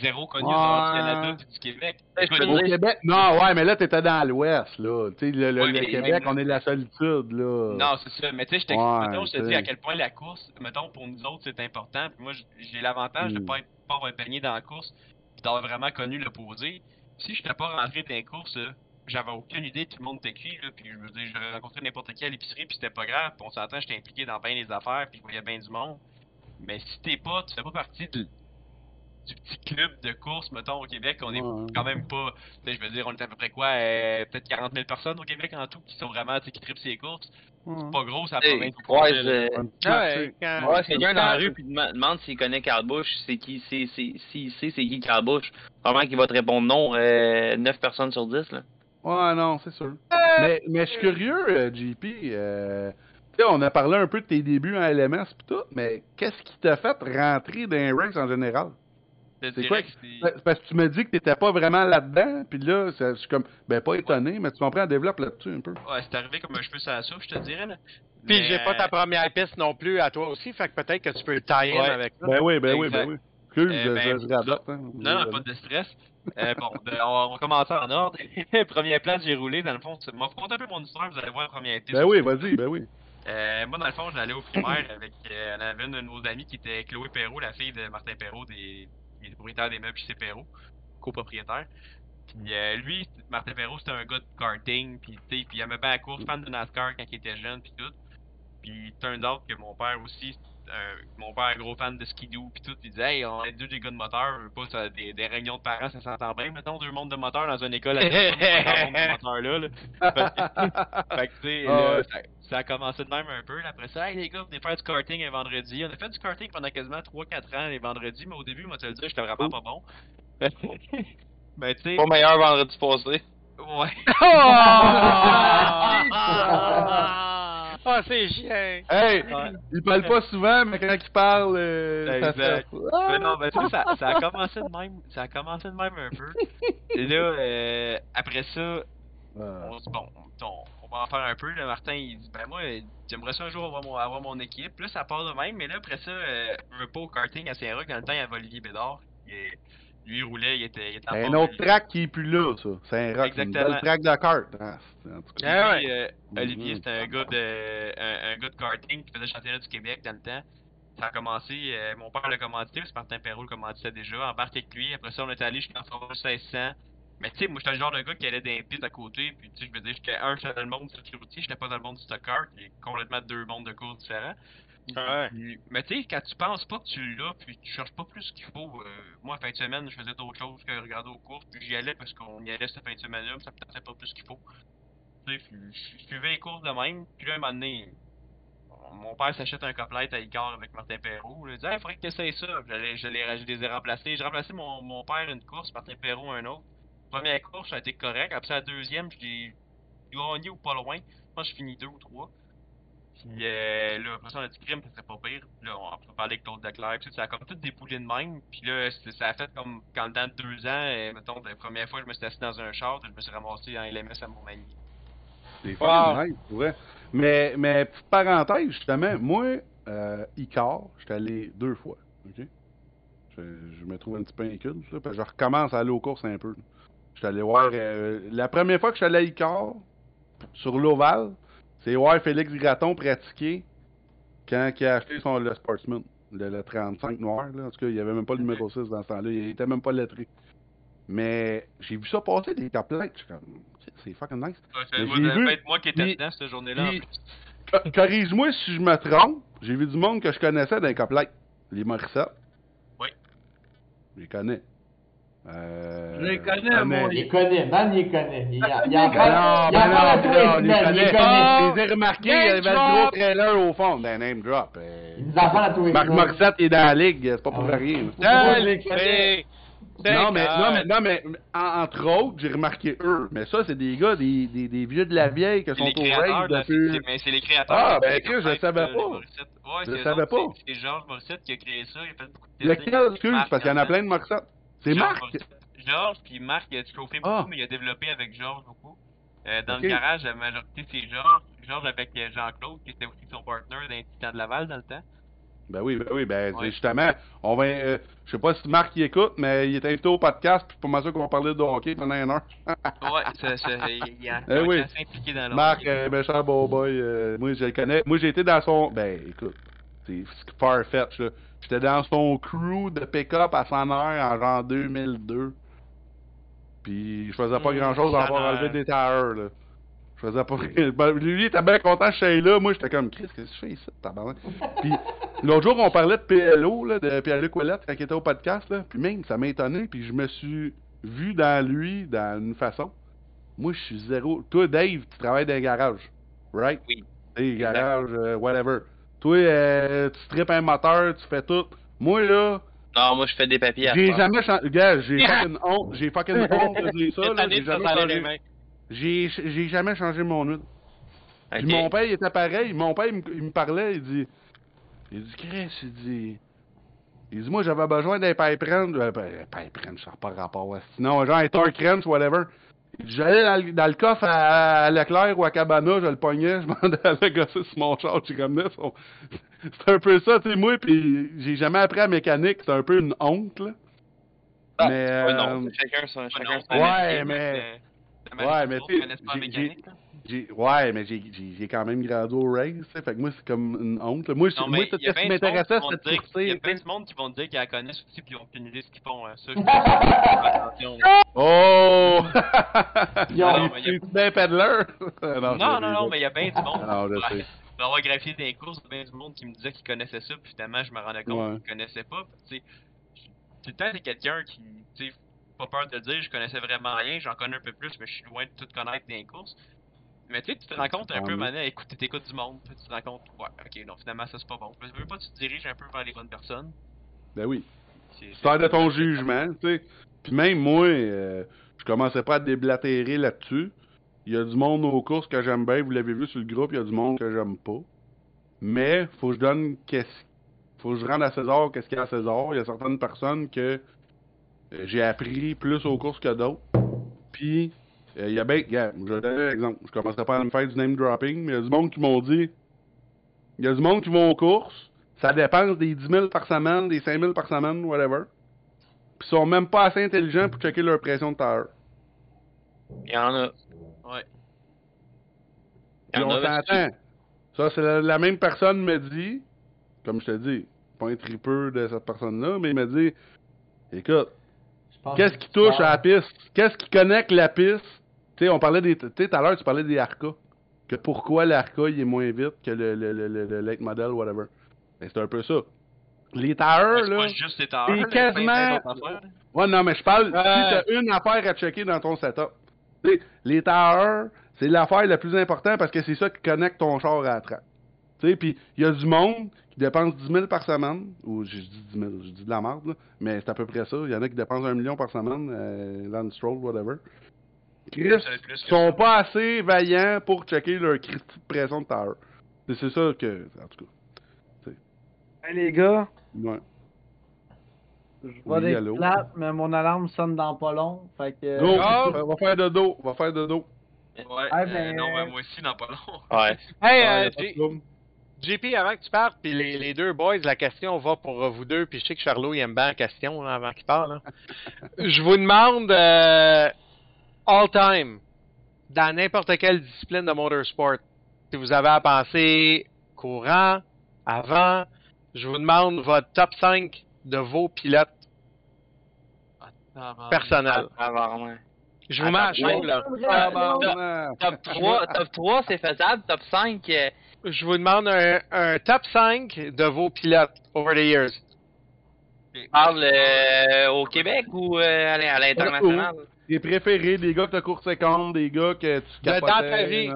Zéro connu Ouais. dans le Canada puis du Québec. Au dire- Québec, non, ouais, mais là, t'étais dans l'Ouest, là. Tu sais, le, le- Ouais, le mais- Québec, on est de la solitude, là. Non, c'est ça. Mais tu sais, je t'explique, je te dis à quel point la course, mettons, pour nous autres, c'est important. Puis moi, j'ai l'avantage de Mm. pas être pas baigné dans la course, puis d'avoir vraiment connu l'opposé. Si je n'étais pas rentré dans les courses, là, j'avais aucune idée, tout le monde était cuit, là, puis je me dis, j'aurais rencontré n'importe qui à l'épicerie, puis c'était pas grave, puis on s'entend, j'étais impliqué dans bien les affaires, puis je voyais bien du monde. Mais si t'es pas, tu fais pas partie de- du petit club de course, mettons, au Québec, on est Ouais. quand même pas, tu sais, je veux dire, on est à peu près quoi, euh, peut-être 40 000 personnes au Québec en tout, qui sont vraiment, tu sais, qui trippent ces courses. C'est pas gros, ça province. ouais, je- Un petit Ouais, quand- Ouais, quelqu'un dans la rue puis demande, demande s'il connaît Carl Bush, c'est qui, c'est, c'est, s'il sait c'est qui Carl Bush, probablement qu'il va te répondre non, euh, 9 personnes sur 10, là. Ouais, non, c'est sûr. Mais, mais je suis curieux, euh, JP. euh, tu sais, on a parlé un peu de tes débuts en LMS pis tout, mais qu'est-ce qui t'a fait rentrer dans les ranks en général? Je C'est quoi? Parce que tu me dis que t'étais pas vraiment là-dedans, puis là, je suis comme, ben pas étonné, mais tu comprends, développe là-dessus un peu. Ouais, c'est arrivé comme un cheveu sur la soupe, je te dirais, là. Puis j'ai pas ta euh, première piste non plus à toi aussi, fait que peut-être que tu peux tie in Ouais. avec ça. Ben oui, ben oui, ben oui. Excuse, Euh, je, ben, je, je radote, hein. Non, non, pas de stress. Euh, bon, de- on va commencer en ordre. <laughs> Première place, j'ai roulé. Dans le fond, c'est- moi, raconter un peu mon histoire, vous allez voir la première piste. Ben oui, vas-y, ben oui. Euh, moi, dans le fond, j'allais au primaire avec euh, on avait une de nos amies qui était Chloé Perrault, la fille de Martin Perrault, des, des propriétaires des meubles chez Perrault, copropriétaire. Puis euh, lui, Martin Perrault, c'était un gars de karting, puis tu sais, puis il aimait bien la course, fan de NASCAR quand il était jeune, puis tout. Puis turned out que mon père aussi, euh, mon père est un gros fan de skidoo, puis tout, il disait, hey, on est deux des gars de moteur, je veux pas, ça, des, des réunions de parents, ça s'entend bien, mettons, deux mondes de moteur dans une école, avec <laughs> de moteur là, là. <laughs> Fait, que, tu sais, Ah ça, ça a commencé de même un peu, là. après ça, hey les gars, venez faire du karting un vendredi. On a fait du karting pendant quasiment 3-4 ans les vendredis, mais au début, moi, te le dire, j'étais vraiment pas bon. <laughs> ben, tu sais, Pas meilleur vendredi passé. ouais. Ah, Ah, c'est chien. Hey, Ouais. il parle pas souvent, mais quand il parle, euh, ça Exact. fait... Mais non, ben tu sais, ça, ça a commencé de même, ça a commencé de même un peu. Et là, euh, après ça, Ah. on se dit bon, on, on va en faire un peu. Là, Martin, il dit ben moi, j'aimerais ça un jour avoir mon, avoir mon équipe. Là, ça part de même, mais là après ça, euh, je veux pas au karting à Saint-Roch. Dans le temps, il y avait Olivier Bédard. Il est- lui, il roulait, il était, il était en Un autre track qui est plus là, ça. C'est un rock, c'est une Exactement. belle track de carte. Ah, c'est- en tout cas. Ah ouais. Lui, euh, Olivier, Mhm. c'était un gars de un, un gars de karting qui faisait le championnat du Québec dans le temps. Ça a commencé, euh, mon père l'a commandité, parce que Martin Perrault le commanditait déjà, embarque avec lui. Après ça, on est allé jusqu'en Formule 1600. Mais tu sais, moi, j'étais le genre de gars qui allait dans les pistes à côté, puis tu sais, je veux dire, j'étais un, j'étais dans le monde du circuit routier, j'étais pas dans le monde du stock car, qui est complètement deux mondes de courses différents. Mais tu sais, quand tu penses pas que tu l'as, puis tu cherches pas plus qu'il faut, euh, moi, fin de semaine, je faisais d'autres choses que regarder aux courses, puis j'y allais parce qu'on y allait cette fin de semaine-là, ça me tentait pas plus qu'il faut. Tu sais, je suivais les courses de même, puis là, un moment donné, mon père s'achète un coplette à Icar avec Martin Perrault. Il dit, il faudrait que tu essayes ça. J'allais- je les ai remplacés. J'ai remplacé mon, mon père une course, Martin Perrault un autre. Première course, ça a été correct. Après la deuxième, je l'ai gagné ou pas loin. Je pense que je finis deux ou trois. Puis euh, là, après ça, on a dit crime, ça serait pas pire. Puis là, on a parlé avec Claude Leclerc. Puis ça a comme tout déboulé de même. Puis là, ça a fait comme quand dans deux ans, euh, mettons, la première fois, je me suis assis dans un char, je me suis ramassé en LMS à Montmagny. C'est Wow. nice, vrai. Mais, mais petite parenthèse, justement, moi, euh, Icar, j'étais allé deux fois. ok? Je, je me trouve un petit peu inculte, là, parce que je recommence à aller aux courses un peu. J'étais allé voir. euh, la première fois que je suis allé à Icar, sur l'Oval, c'est voir Félix Graton pratiquer quand il a acheté son, le Sportsman, le, le 35 noir. Là. En tout cas, il n'y avait même pas le numéro 6 dans ce temps-là. Il était même pas lettré. Mais j'ai vu ça passer des. Je suis comme, c'est fucking nice. Ouais, moi, vu- moi qui étais dedans cette journée-là. Corrige-moi si je me trompe. J'ai vu du monde que je connaissais dans les coplights. Les Morissette. Oui. Je les connais. Euh, Je les connais, moi. Il les connaît, man, il les connaît. Il, il, ben ben les non, je les semaines, il les connais. connaît. Je les ai remarqués, il y avait le gros drop. trailer au fond. Ben, name drop. euh, Il nous en parle à tous les Marc. Morissette est dans la ligue, c'est pas pour Ah. rien. Non mais, non, mais, non, mais, en- entre autres, j'ai remarqué eux. Mais ça, c'est des gars, des, des, des vieux de la vieille qui sont au rave de la depuis. c'est- mais c'est les créateurs. Ah, de ben, la Chris, je campagne, savais euh, pas. Ouais, Je eux savais pas. c'est- C'est Georges Morissette qui a créé ça. Il a fait beaucoup de. Lequel, excuse, parce qu'il y en a le plein de Morissette. C'est Marc. Georges, puis Marc, a chauffé beaucoup, Ah. mais il a développé avec Georges beaucoup. Euh, dans le garage, la majorité, c'est Georges. Georges avec euh, Jean-Claude, qui était aussi son partner dans les Titans de Laval dans le temps. Ben oui, ben oui, ben Ouais. justement, on va, euh, je sais pas si Marc y écoute, mais il est invité au podcast, puis pour sûr qu'on va parler de hockey pendant une heure. <laughs> Ouais, ça, ça, il y a, Eh oui. impliqué dans le Marc, euh, méchant beau boy, euh, moi je le connais. Moi j'ai été dans son, ben écoute, c'est farfetch là. J'étais dans son crew de pick-up à 100 heures en genre 2002. Puis je faisais pas Mmh, grand chose à avoir 100 heures. enlevé des tailleurs là. Je faisais pas. <laughs> Ben, lui, il était bien content que je là. Moi, j'étais comme, Chris, qu'est-ce que je fais ici, tabarnak? Puis, <laughs> l'autre jour, on parlait de PLO, là, de Pierre-Luc Ouellette, quand il était au podcast, là. Puis même, ça m'a étonné. Puis je me suis vu dans lui, dans une façon. Moi, je suis zéro. Toi, Dave, tu travailles dans un garage, right? Oui. Des garages, euh, whatever. Toi, euh, tu strippes un moteur, tu fais tout. Moi, là, Non, moi, je fais des papiers à j'ai jamais changé. Gars, j'ai <laughs> fucking honte. J'ai fucking honte de dire ça, là. J'ai jamais changé. mains. J'ai j'ai jamais changé mon huile. Puis mon père, il était pareil. Mon père, il me, il me parlait, il dit... Il dit, Chris, il dit... Il dit, moi, j'avais besoin d'un pipe wrench. Euh, ben, pipe wrench, ça n'a pas rapport. ouais. Sinon, genre un torque wrench, whatever. J'allais dans, le- le coffre à, à Leclerc ou à Cabana, je le pognais, je <laughs> m'en allais gosser sur mon char, j'ai comme ça. son- C'est un peu ça, tu sais, moi, puis j'ai jamais appris la mécanique, c'est un peu une honte, là. Ah, mais, non, euh, chacun son, chacun non, son ouais, métier. mais- la ouais, mais tu sais, ouais, mais j'ai j'ai- j'ai quand même gradué au race, fait que moi, c'est comme une honte. là. Moi, je- Non, moi mais tout il y a ce qui bien du monde m'intéressait, qui vont c'était de dire- il y a bien du monde qui vont dire qu'ils la connaissent aussi puis ils ont aucune idée de ce qu'ils font. hein. Ça, je. <laughs> Oh! <laughs> Ils ont- Non, mais il y a- Tu bien peddler? <laughs> Non, non, non, mais il y a bien du monde. Ah, non, je sais. Graphié des courses, il y a bien du monde qui me disait qu'ils connaissaient ça, puis finalement, je me rendais compte Ouais. qu'ils connaissaient pas. Tu sais, tout le quelqu'un qui, tu sais, pas peur de dire, je connaissais vraiment rien, j'en connais un peu plus, mais je suis loin de tout connaître des courses. Mais tu sais, tu te rends compte un peu, maintenant, écoute, t'écoutes du monde, puis tu te rends compte, ouais, ok, non, finalement, ça c'est pas bon. Je veux pas que tu te diriges un peu vers les bonnes personnes. Ben oui. Tu de ton jugement, tu sais. Puis même moi, euh, je commençais pas à déblatérer là-dessus. Il y a du monde aux courses que j'aime bien, vous l'avez vu sur le groupe, il y a du monde que j'aime pas. Mais faut que je donne qu'est-ce faut que je rende à César qu'est-ce qu'il y a à César. Il y a certaines personnes que euh, j'ai appris plus aux courses que d'autres. Puis il y a bien, regarde, je vais donner un exemple. Je commencerai pas à me faire du name dropping, mais il y a du monde qui m'ont dit il y a du monde qui vont aux courses, ça dépense des 10 000 par semaine, des 5 000 par semaine, whatever. Puis ils sont même pas assez intelligents pour checker leur pression de terre. Il y en a. Ouais. Il y en on a. s'entend. Ça, c'est la, la même personne me dit, comme je te dis, pas un tripeux de cette personne-là, mais il me dit écoute, qu'est-ce que qui touche à la piste? Qu'est-ce qui connecte la piste Tu sais, on parlait des. Tu sais, tout à l'heure, tu parlais des Arca. Que pourquoi l'Arca il est moins vite que le, le, le, le, le late model, whatever. Ben, c'est un peu ça. Les tires, c'est là. pas juste les tailleurs, c'est quasiment-. Ouais, non, mais je parle, Ouais. si t'as une affaire à checker dans ton setup. Tu sais, les tailleurs, c'est l'affaire la plus importante parce que c'est ça qui connecte ton char à la track. Tu sais, puis il y a du monde qui dépense 10 000 par semaine, ou je dis 10 000, je dis de la merde, là, mais c'est à peu près ça. Il y en a qui dépensent un million par semaine, euh, dans le stroll, whatever. Chris, sont pas assez vaillants pour checker leur critique de de tailleur. C'est c'est ça que, en tout cas, Hey, les gars, ouais. je Oui, vois des plates, mais mon alarme sonne dans pas long. Fait que. Go, Ah! on va faire de dos, on va faire de dos. Ouais, Ah, euh, ben, non, euh, mais moi aussi, dans pas long. Ouais. <laughs> Hey, Ouais, euh. JP, avant que tu partes, puis les, les deux boys, la question va pour euh, vous deux, puis je sais que Charlot il aime bien la question là, avant qu'il parle. là. <laughs> je vous demande euh, all time, dans n'importe quelle discipline de motorsport, si vous avez à penser courant, avant, je vous demande votre top 5 de vos pilotes personnels. Je vous mets à. Top 3, top 3 c'est faisable. Top 5, euh, Je vous demande un, un top 5 de vos pilotes over the years. tu parles euh, au Québec ou euh, à l'international? Tes préférés, des gars que t'as coursé contre, des gars que tu De- dans capotais, ta vie.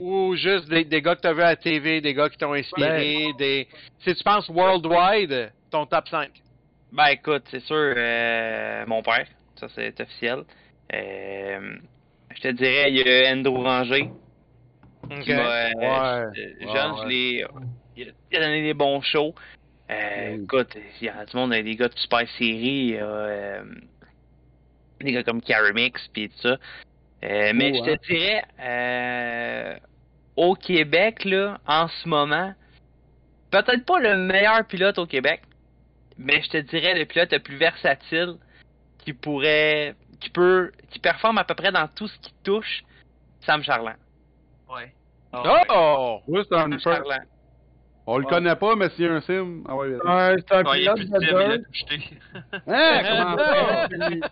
Ou juste des, des gars que tu as vus à la TV, des gars qui t'ont inspiré, des... Si tu penses worldwide, ton top 5. Ben écoute, c'est sûr, euh, mon père, ça c'est officiel. Euh, je te dirais, il y a Andrew Ranger. m'a, euh, Ouais. je- jeune, ouais. je l'ai. Il a, donné des bons shows. Euh, Oui. Écoute, il y a du monde, il y a des gars de Super Série, il y a, euh, des gars comme Carrie Mix, pis tout ça. Euh, mais Oh, je te dirais, euh, au Québec, là, en ce moment, peut-être pas le meilleur pilote au Québec, mais je te dirais le pilote le plus versatile qui pourrait, qui peut, qui performe à peu près dans tout ce qui touche, Sam Charland. Ouais. Oh! Oui, c'est un Sam. Charland. On le connaît pas, mais s'il y a un sim. Ah ouais, C'est un Ouais, il est pilote plus de dim, il a dirt. tout jeté. Hein, <laughs> comment <laughs> ça?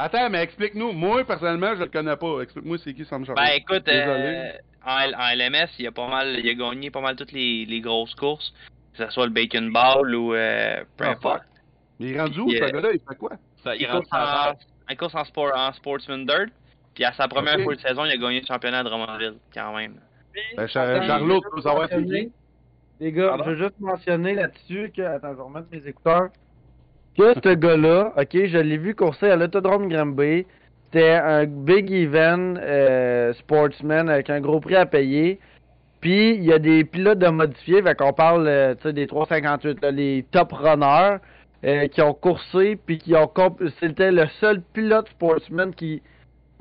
Attends, mais explique-nous. Moi, personnellement, je le connais pas. Explique-moi c'est qui Sam Charles. Ben écoute, Désolé. euh, en, L- en LMS, il a pas mal, il a gagné pas mal toutes les, les grosses courses, que ce soit le Bacon Ball ou euh, peu Ah, importe. Mais il est rendu où, ce gars-là? Il fait quoi? Ça, Il il rentre en, en il course en, sport, en Sportsman Dirt, puis à sa première Ok. full saison, il a gagné le championnat de Drummondville, quand même. Ben, Char- Attends, Charlot, je tu veux savoir c'est qui? Les gars, Pardon? je veux juste mentionner là-dessus que. Attends, je vais remettre mes écouteurs. Que ce gars-là, ok, je l'ai vu courser à l'autodrome Granby. C'était un big event euh, sportsman avec un gros prix à payer. Puis il y a des pilotes de modifiés, fait qu'on parle euh, des 358, là, les top runners euh, qui ont coursé puis qui ont c'était le seul pilote sportsman qui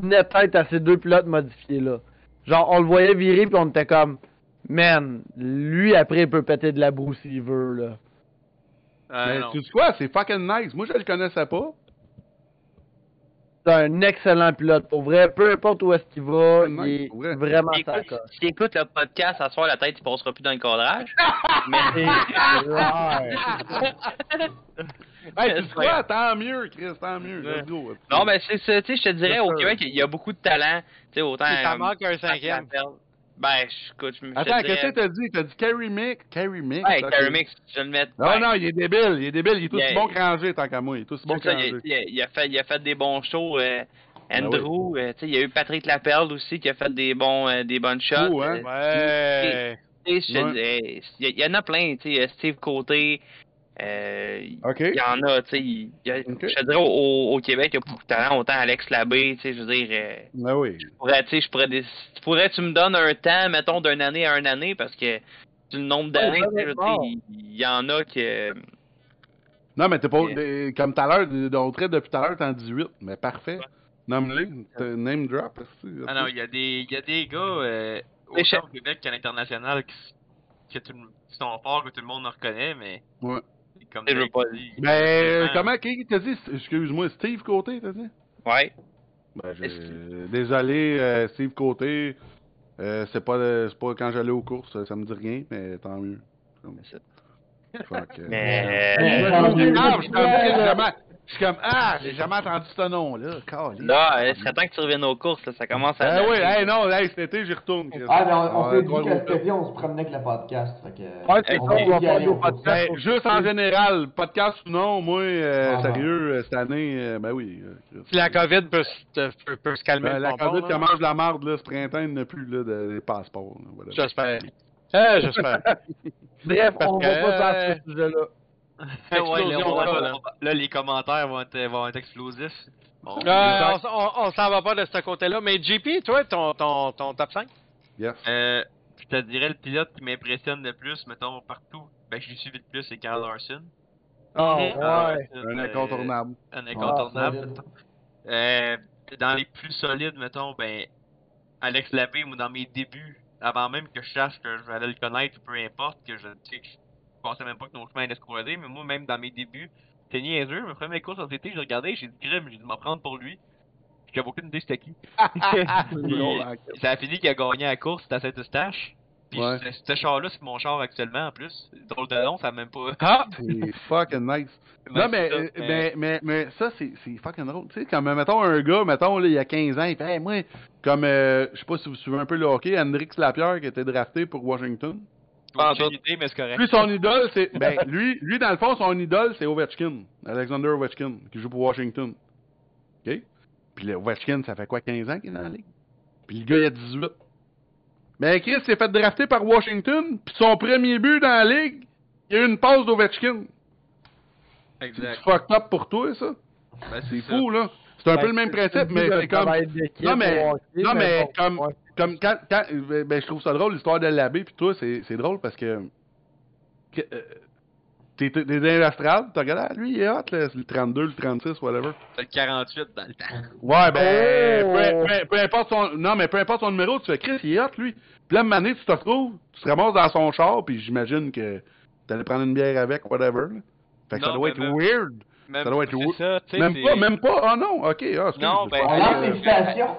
tenait tête à ces deux pilotes modifiés là. Genre on le voyait virer puis on était comme Man, lui après il peut péter de la broue s'il veut là. Euh, Mais tu sais quoi? C'est fucking nice. Moi, je le connaissais pas. c'est un excellent pilote. Pour vrai, peu importe où est-ce qu'il va, il est vrai. vraiment S'il ça. écoute, s'il écoute le podcast, à soir, la tête, il passera plus dans le cadrage. <laughs> Mais <laughs> Hey, tu sais quoi? Tant mieux, Chris, tant mieux. Ouais. Let's go. Non, mais c'est ça, tu sais, je te dirais, au. Québec, il y a beaucoup de talent. Tu sais, autant. T'en euh, manque un cinquième. Ben, je- écoute, je me Attends, qu'est-ce que t'as dit? T'as dit Carrie Mick? Carrie Mick? Ouais, ok. Carey Mix, je vais le mettre. Non, non, il est débile, il est débile, il est tout Il- bon rangé tant qu'à moi, il est tout bon C'est ça, il, a, il a- il a fait, il a fait des bons shows. euh, Ben Andrew, euh, tu sais, il y a eu Patrick Laperle aussi qui a fait des bons, euh, des bonnes shots. Hein? Ouais. Il y, en a plein, tu sais, Steve Côté. Euh, il y en a, tu sais. Je te dirais, au, au Québec, il y a beaucoup de talent. Autant Alex Labbé, tu sais, je veux dire. Ben oui. je pourrais, tu sais, je pourrais, des- tu pourrais, tu me donnes un temps, mettons, d'une année à une année, parce que du nombre d'années, dire, il y en a que. Non, mais t'es pas. Comme tout à l'heure, on traite depuis tout à l'heure, t'es en 18. Mais parfait. Nomme-les. t'as- Name drop. aussi. Ah non, il y a des, y a des gars, euh, au Québec qu'à l'international, qui, tout le- qui sont forts, que tout le monde en reconnaît, mais. Ouais. Comme Je veux Drake pas- dit, Ben, euh, comment, qui t'a dit? Excuse-moi, Steve Côté, t'as dit? Ouais. Ben, désolé, euh, Steve Côté. Euh, c'est pas, pas quand j'allais aux courses, ça me dit rien, mais tant mieux. Comme- C'est ça. Fait que- Mais. Mais- Je ah, suis comme, ah, j'ai jamais entendu ce nom-là. Caliste. Là, euh, il serait temps que tu reviennes aux courses, là, ça commence à. Ah oui, hey, non, hey, cet été, j'y retourne. Ah, mais on, on Ouais, s'est dit cet été, on se promenait avec le podcast. Fait que, Ouais, c'est on ça, va on va y faire aller des au courses. podcasts. Ben, juste en général, podcast ou non, moi, euh, Ah, sérieux, euh, cette année, euh, ben oui. euh. Si la COVID peut, se- peut, peut se calmer Ben, la COVID là. qui mange de la marde, là, ce printemps, il n'y a plus, là, de, des passeports. là. J'espère. Eh, j'espère. <laughs> Bref, Parce on va pas dans ce sujet-là. <laughs> Ouais, là, les commentaires vont être, vont être explosifs. Bon, Euh, on, s- on, on s'en va pas de ce côté-là. Mais JP, toi, ton, ton, ton top 5? Yes. Euh, je te dirais le pilote qui m'impressionne le plus, mettons, partout, ben, je l'ai suivi le plus, c'est Carl Larson. Oh, ouais. Larson, Un euh, incontournable. Un incontournable. Ah. Euh, dans les plus solides, mettons, ben, Alex Labbé, moi, dans mes débuts, avant même que je sache que je allais le connaître, peu importe, que je, tu sais, que je pensais même pas que nos chemins allaient se croiser, mais moi, même dans mes débuts, c'était niaiseux. Ma première course en été, je regardais, j'ai dit, crème, j'ai dû m'en prendre pour lui. J'avais aucune idée c'était qui. <laughs> hein. Ça a fini qu'il a gagné la course, c'était à Saint-Eustache. Puis Ouais. ce, ce char-là, c'est mon char actuellement en plus. Drôle de nom, ça a même pas. Ah! <laughs> C'est fucking nice. Non, mais, ça, euh, mais, mais, mais ça, c'est c'est fucking drôle. Tu sais, comme, mettons, un gars, mettons, là, il y a 15 ans, il fait, hey, moi, comme, euh, je sais pas si vous suivez un peu le hockey, Hendrix Lapierre, qui était drafté pour Washington. Pas une idée, mais c'est correct. Lui, son idole, c'est. Ben, <laughs> lui, lui, dans le fond, son idole, c'est Ovechkin. Alexander Ovechkin, qui joue pour Washington. OK? Puis le Ovechkin, ça fait quoi, 15 ans qu'il est dans la ligue? Puis le gars, il a 18. Ben, Chris s'est fait drafter par Washington, puis son premier but dans la ligue, il y a eu une passe d'Ovechkin. C'est Exact. fucked up pour toi, ça? Ben, C'est ça. fou, là. C'est un peu le même principe, mais c'est comme. Non, mais- non, mais comme- Ouais. Comme quand, quand euh, ben, je trouve ça drôle l'histoire de l'abbé puis toi c'est c'est drôle parce que, que euh, t'es t'es dans l'astrade, t'as regardé ah, lui il est hot là, c'est le 32, le 36, whatever. C'était le 48 dans le temps. Ouais ben Oh! peu, peu- peu importe son non mais peu importe son numéro, tu fais Chris il est hot lui. Puis là une année tu te retrouves, tu te ramasses dans son char puis j'imagine que t'allais prendre une bière avec whatever. là. Fait que ça doit être même- weird. Même, Ça doit être Même pas, même pas? Ah non, ok. Ah, excuse, Non, ben, que- félicitations.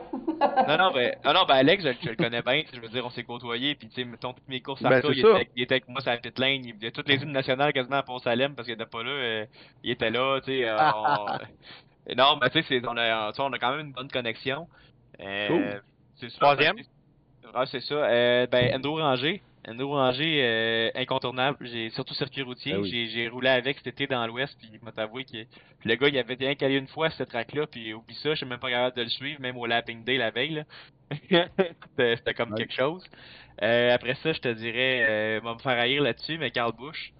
Non, non, ben, ah non, ben Alex, je, je le connais bien, je veux dire, on s'est côtoyés, puis tu sais, mettons, toutes mes courses à Ben, il, était, il était avec moi sur la petite lane, il faisait toutes les hymnes nationales quasiment à Pont-Salem, parce qu'il était pas là, euh, il était là, tu sais, euh, on- Non, ben tu sais, on a, on a quand même une bonne connexion. Euh, Cool. C'est sûr, Troisième? ben, c'est- ça. Euh, ben, Endo Ranger. Endo Ranger, euh, incontournable. J'ai surtout circuit routier. Ben oui. J'ai roulé avec cet été dans l'Ouest, puis il m'a avoué que puis le gars, il avait rien calé une fois cette track-là, puis oublie ça, je suis même pas capable de le suivre, même au Lapping Day la veille. <laughs> C'était comme Ouais. quelque chose. Euh, après ça, je te dirais, euh, va me faire haïr là-dessus, mais Carl Bush.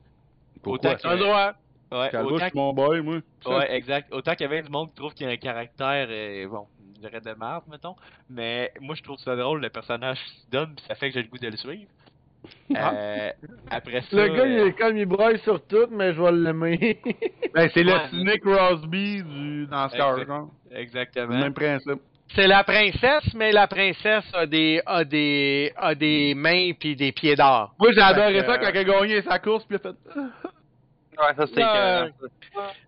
Pourquoi? Autant Un droit. Ouais, Calvouche, autant c'est mon boy, moi. Ouais, exact. Autant qu'il y avait du monde qui trouve qu'il a un caractère, euh, bon, je dirais de merde, mettons. Mais moi, je trouve ça drôle, le personnage se donne, pis ça fait que j'ai le goût de le suivre. Euh, après ça. Le gars, il euh, est comme il broille sur tout, mais je vais l'aimer. <laughs> Ben, c'est Ouais. le cynic Crosby du NASCAR, Exact. genre. C'est le Exactement. même principe. C'est la princesse, mais la princesse a des, a des, a des mains puis des pieds d'or. Moi, j'ai adoré ça quand il a gagné sa course, puis il a fait. <laughs> Ouais, ça, Euh.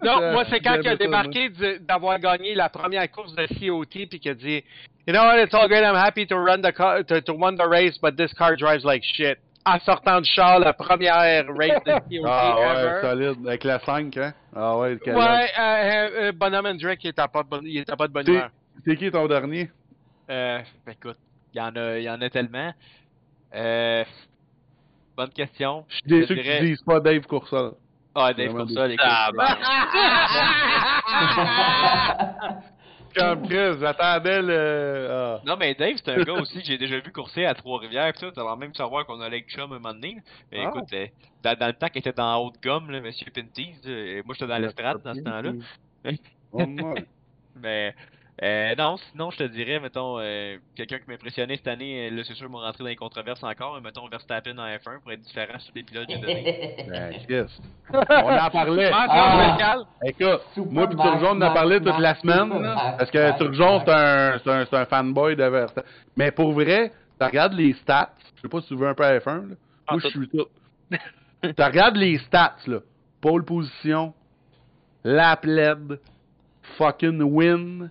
Non, Euh, moi, c'est quand il a débarqué d'avoir gagné la première course de COT, puis qu'il a dit You know what, it's all great, I'm happy to run the car, to, to run the race, but this car drives like shit. En sortant du char, la première race de COT Ah ouais, ever. solide. Avec la 5, hein? Ah ouais, le Ouais, euh, euh, euh, Bonhomme Hendrick, il était pas de bonne, il était pas de bonne C'est- humeur. C'est qui ton dernier? Euh, ben, écoute, il y en a, il y en a tellement. Euh, bonne question. Je suis déçu Je que dirais- tu dises pas Dave Coursol. Ah, Dave Coursol, écoute. Ah, <laughs> ben. <laughs> <laughs> Comme Chris, j'attendais le. Ah. Non, mais Dave, c'est un gars aussi que j'ai déjà vu courser à Trois-Rivières, pis tout, avant même de savoir qu'on allait avec Chum un moment donné. Mais Ah. écoute, euh, dans, dans le temps qu'il était dans Haute-Gomme, là, Monsieur Pinties, euh, moi j'étais dans l'estrade dans ce temps-là. <laughs> Oh. Mais euh, non, sinon je te dirais, mettons, euh, quelqu'un qui m'impressionnait cette année, euh, là c'est sûr, m'ont rentré dans les controverses encore, mais mettons Verstappen en F1 pour être différent sur les pilotes que j'ai donné. Ben, Chris. <laughs> On en parlait. Ah. spéciale. Écoute, Super moi Max, Turgeon on en a parlé Max, toute la semaine, parce que Turgeon c'est un, c'est un, c'est un fanboy de Verstappen. Mais pour vrai, tu regardes les stats, je sais pas si tu veux un peu à F1, là. Ah, moi je suis tout. <laughs> tu regardes les stats, là. Pole position, lap led, fucking win,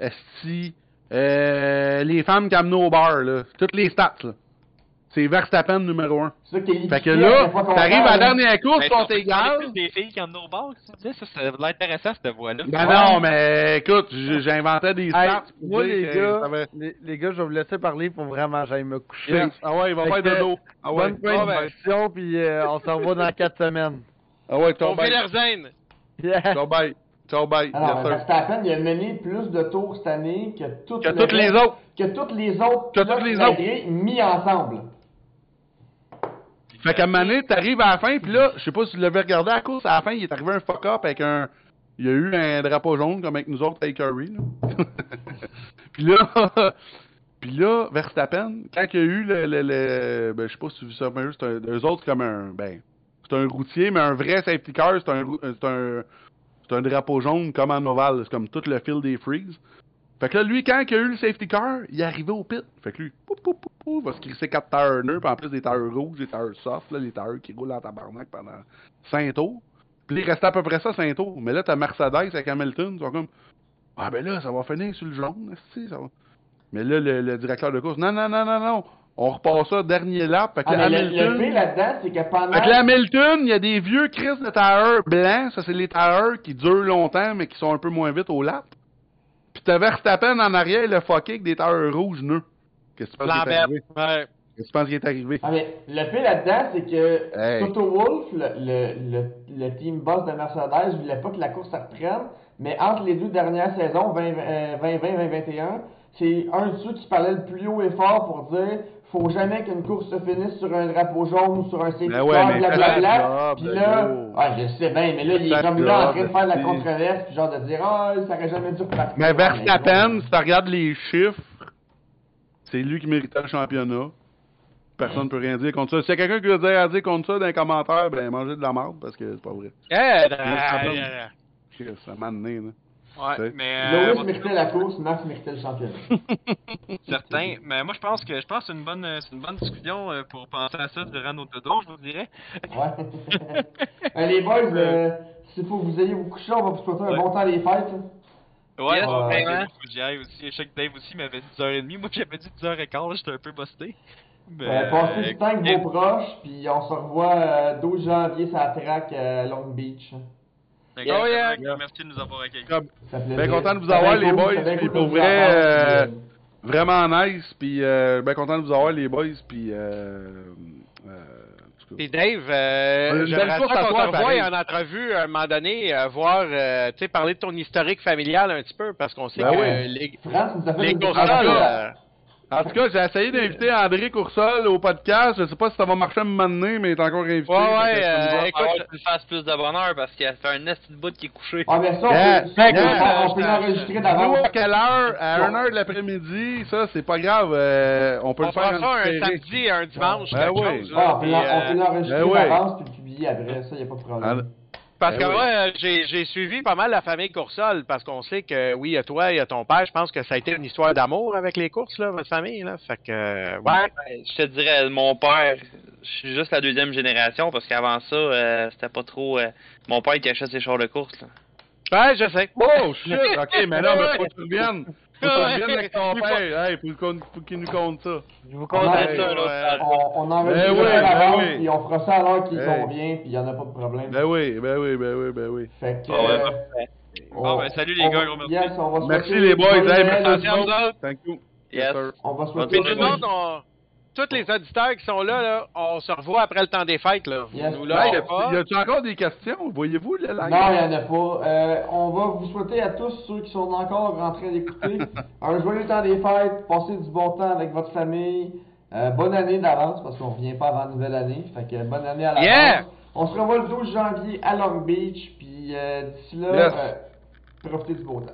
esti, euh, les femmes qui amenent au bar, là. Toutes les stats, là. C'est Verstappen numéro 1. C'est ça qui est Fait que là, c'est t'arrives à la dernière course, sont égales. plus des filles qui en ont au bar, tu ça, ça a l'air intéressant cette voix-là. Ben Ouais. non, mais écoute, j'inventais des Hey, stats. pour moi, dire les que gars, ça va- les, les gars, je vais vous laisser parler pour vraiment j'aille me coucher. Yes. Ah ouais, il va faire l'eau. Ah ouais, Bonne ah ben, puis euh, on se revoit dans 4 semaines. ah ouais, ciao bye. Ciao bye. Alors, sir. Verstappen, il a mené plus de tours cette année que toutes, Que le toutes les autres. Que toutes les autres. Que toutes les malgré mis ensemble. Fait qu'à un moment donné, t'arrives à la fin, puis là, je sais pas si vous l'avez regardé à la course, à la fin, il est arrivé un fuck-up avec un... Il y a eu un drapeau jaune, comme avec nous autres, avec Curry, là. <laughs> puis là... <laughs> Puis là, Verstappen, quand il y a eu le... le, le- ben, je sais pas si tu vu ça, mais c'est un... Eux autres, comme un... Ben, c'est un routier, mais un vrai safety car, c'est un... C'est un... C'est un drapeau jaune comme en ovale, c'est comme tout le fil des freeze. Fait que là, lui, quand il a eu le safety car, il est arrivé au pit. Fait que lui, pou, pou, pou, pou, va se crisser 4 tires nœuds, puis en plus des tires rouges, des tires soft, là, les tires qui roulent en tabarnak pendant 5 tours. Puis il restait à peu près ça 5 tours. Mais là, t'as Mercedes avec Hamilton, ils sont comme Ah ben là, ça va finir sur le jaune, ça va. Mais là, le directeur de course, non, non, non, non, non, on repasse ça dernier lap. Fait que Ah, là, le, le Hamilton. pire là-dedans, c'est que pendant. Fait que là, Hamilton, il y a des vieux Chris de tires blancs, ça c'est les tires qui durent longtemps mais qui sont un peu moins vite au lap. Puis t'as Verstappen en arrière, le fucké avec des tires rouges nœuds. Qu'est-ce que tu penses qui est arrivé? Ouais. Qu'est-ce que tu penses qui est arrivé? Ah, mais le pire là-dedans, c'est que Hey. Toto Wolff, le, le, le, le team boss de Mercedes, voulait pas que la course se reprenne. Mais entre les deux dernières saisons, 2020-2021, c'est un de ceux qui parlait le plus haut et fort pour dire faut jamais qu'une course se finisse sur un drapeau jaune ou sur un safety Ben ouais, car, mais blablabla. Puis le là, job, ah, je sais bien, mais là, il est comme là en train de faire de la controverse, puis genre de dire ah, ça aurait jamais dû repartir. Mais Ah, Verstappen, si tu regardes les chiffres, c'est lui qui méritait le championnat. Personne ne peut rien dire contre ça. S'il y a quelqu'un qui veut dire à dire contre ça dans les commentaires, ben mangez de la merde parce que c'est pas vrai. Yeah, Verstappen. yeah, yeah. Ça m'a donné, là. Ouais, C'est- mais euh, Lewis moi, méritait la course, Max méritait le championnat. <laughs> certain. Mais moi, je pense que je pense que c'est une bonne, c'est une bonne discussion euh, pour penser à ça durant nos dodos, je vous dirais. Ouais. <laughs> Euh, les boys, euh, s'il faut que vous ayez vous coucher, on va vous souhaiter un bon temps les fêtes. Yes, Ouais, ouais, vraiment. ouais, faut que j'y aille aussi. Je sais que Dave aussi m'avait dit 10h30. Moi, j'avais dit 10h15, j'étais un peu busté. Mais, Euh, passez du temps avec vos proches, puis on se revoit euh, 12 janvier sur la track euh, Long Beach. Oh, yeah. Merci de nous avoir accueillis. Comme- Ça fait Bien plaisir. content de vous avoir, les boys, puis pour vrai, euh, Vraiment nice, puis euh, bien content de vous avoir les boys, puis euh, euh. Puis Dave, euh, j'aimerais qu'on te revoie en entrevue à un moment donné, euh, voir, euh, tu sais, parler de ton historique familial un petit peu, parce qu'on sait Ben que oui. euh, les, France fait les En tout cas, j'ai essayé <laughs> d'inviter André Coursol au podcast. Je sais pas si ça va marcher à un moment donné, mais il est encore invité. Ouais, ouais, que ça euh, écoute, Alors, tu le fasses plus de bonheur parce qu'il a fait un esti de bout qui est couché. Ah, mais ça, on Yeah, peut, yeah, on peut je- l'enregistrer Nous, d'avance. à quelle heure? À 1h de l'après-midi, ça, c'est pas grave. euh, on peut on le fera faire ça en un samedi, un dimanche, Ben oui. chose. Ah, là, on peut puis, on euh, peut l'enregistrer ben d'avance puis le publier après, ça, y a pas de problème. Parce que Ben oui. moi, j'ai j'ai suivi pas mal la famille Coursol, parce qu'on sait que, oui, il y a toi, il y a ton père, je pense que ça a été une histoire d'amour avec les courses, là, votre famille, là. Fait que, ouais. Ouais, je te dirais, mon père, je suis juste la deuxième génération parce qu'avant ça, euh, c'était pas trop. euh, mon père qui achète ses chars de course. Là. Ouais, je sais. Oh shit! Ok, mais là, mais faut que tu reviennes. Faut que tu reviennes avec ton père. Hey, faut, qu'on- faut qu'il nous compte ça. Je vous compte compte Ouais, ça, là. On, on Ben oui, à l'avance, ben oui. puis on fera ça à l'heure qui Hey. convient, puis il y en a pas de problème. Ben oui, ben oui, ben oui, ben oui. Fait que. Ah ouais, euh, Bon, ben, salut les on- gars, gros merci. Yes, on va Merci les boys. Hey, merci à vous autres. Thank you. Yes. On va Puis souhaiter tous les auditeurs qui sont là, là, on se revoit après le temps des fêtes. Là. Vous Yes. nous Hey, lâchez y a- pas. y a-tu encore des questions? Voyez-vous le live? Non, il n'y en a pas. Euh, on va vous souhaiter à tous ceux qui sont encore en train d'écouter <laughs> un joyeux temps des fêtes, passez du bon temps avec votre famille. Euh, bonne année d'avance parce qu'on revient pas avant la nouvelle année. Fait que bonne année à l'avance. Yeah! On se revoit le 12 janvier à Long Beach. Puis euh, d'ici là, Yes. euh, profitez du beau temps.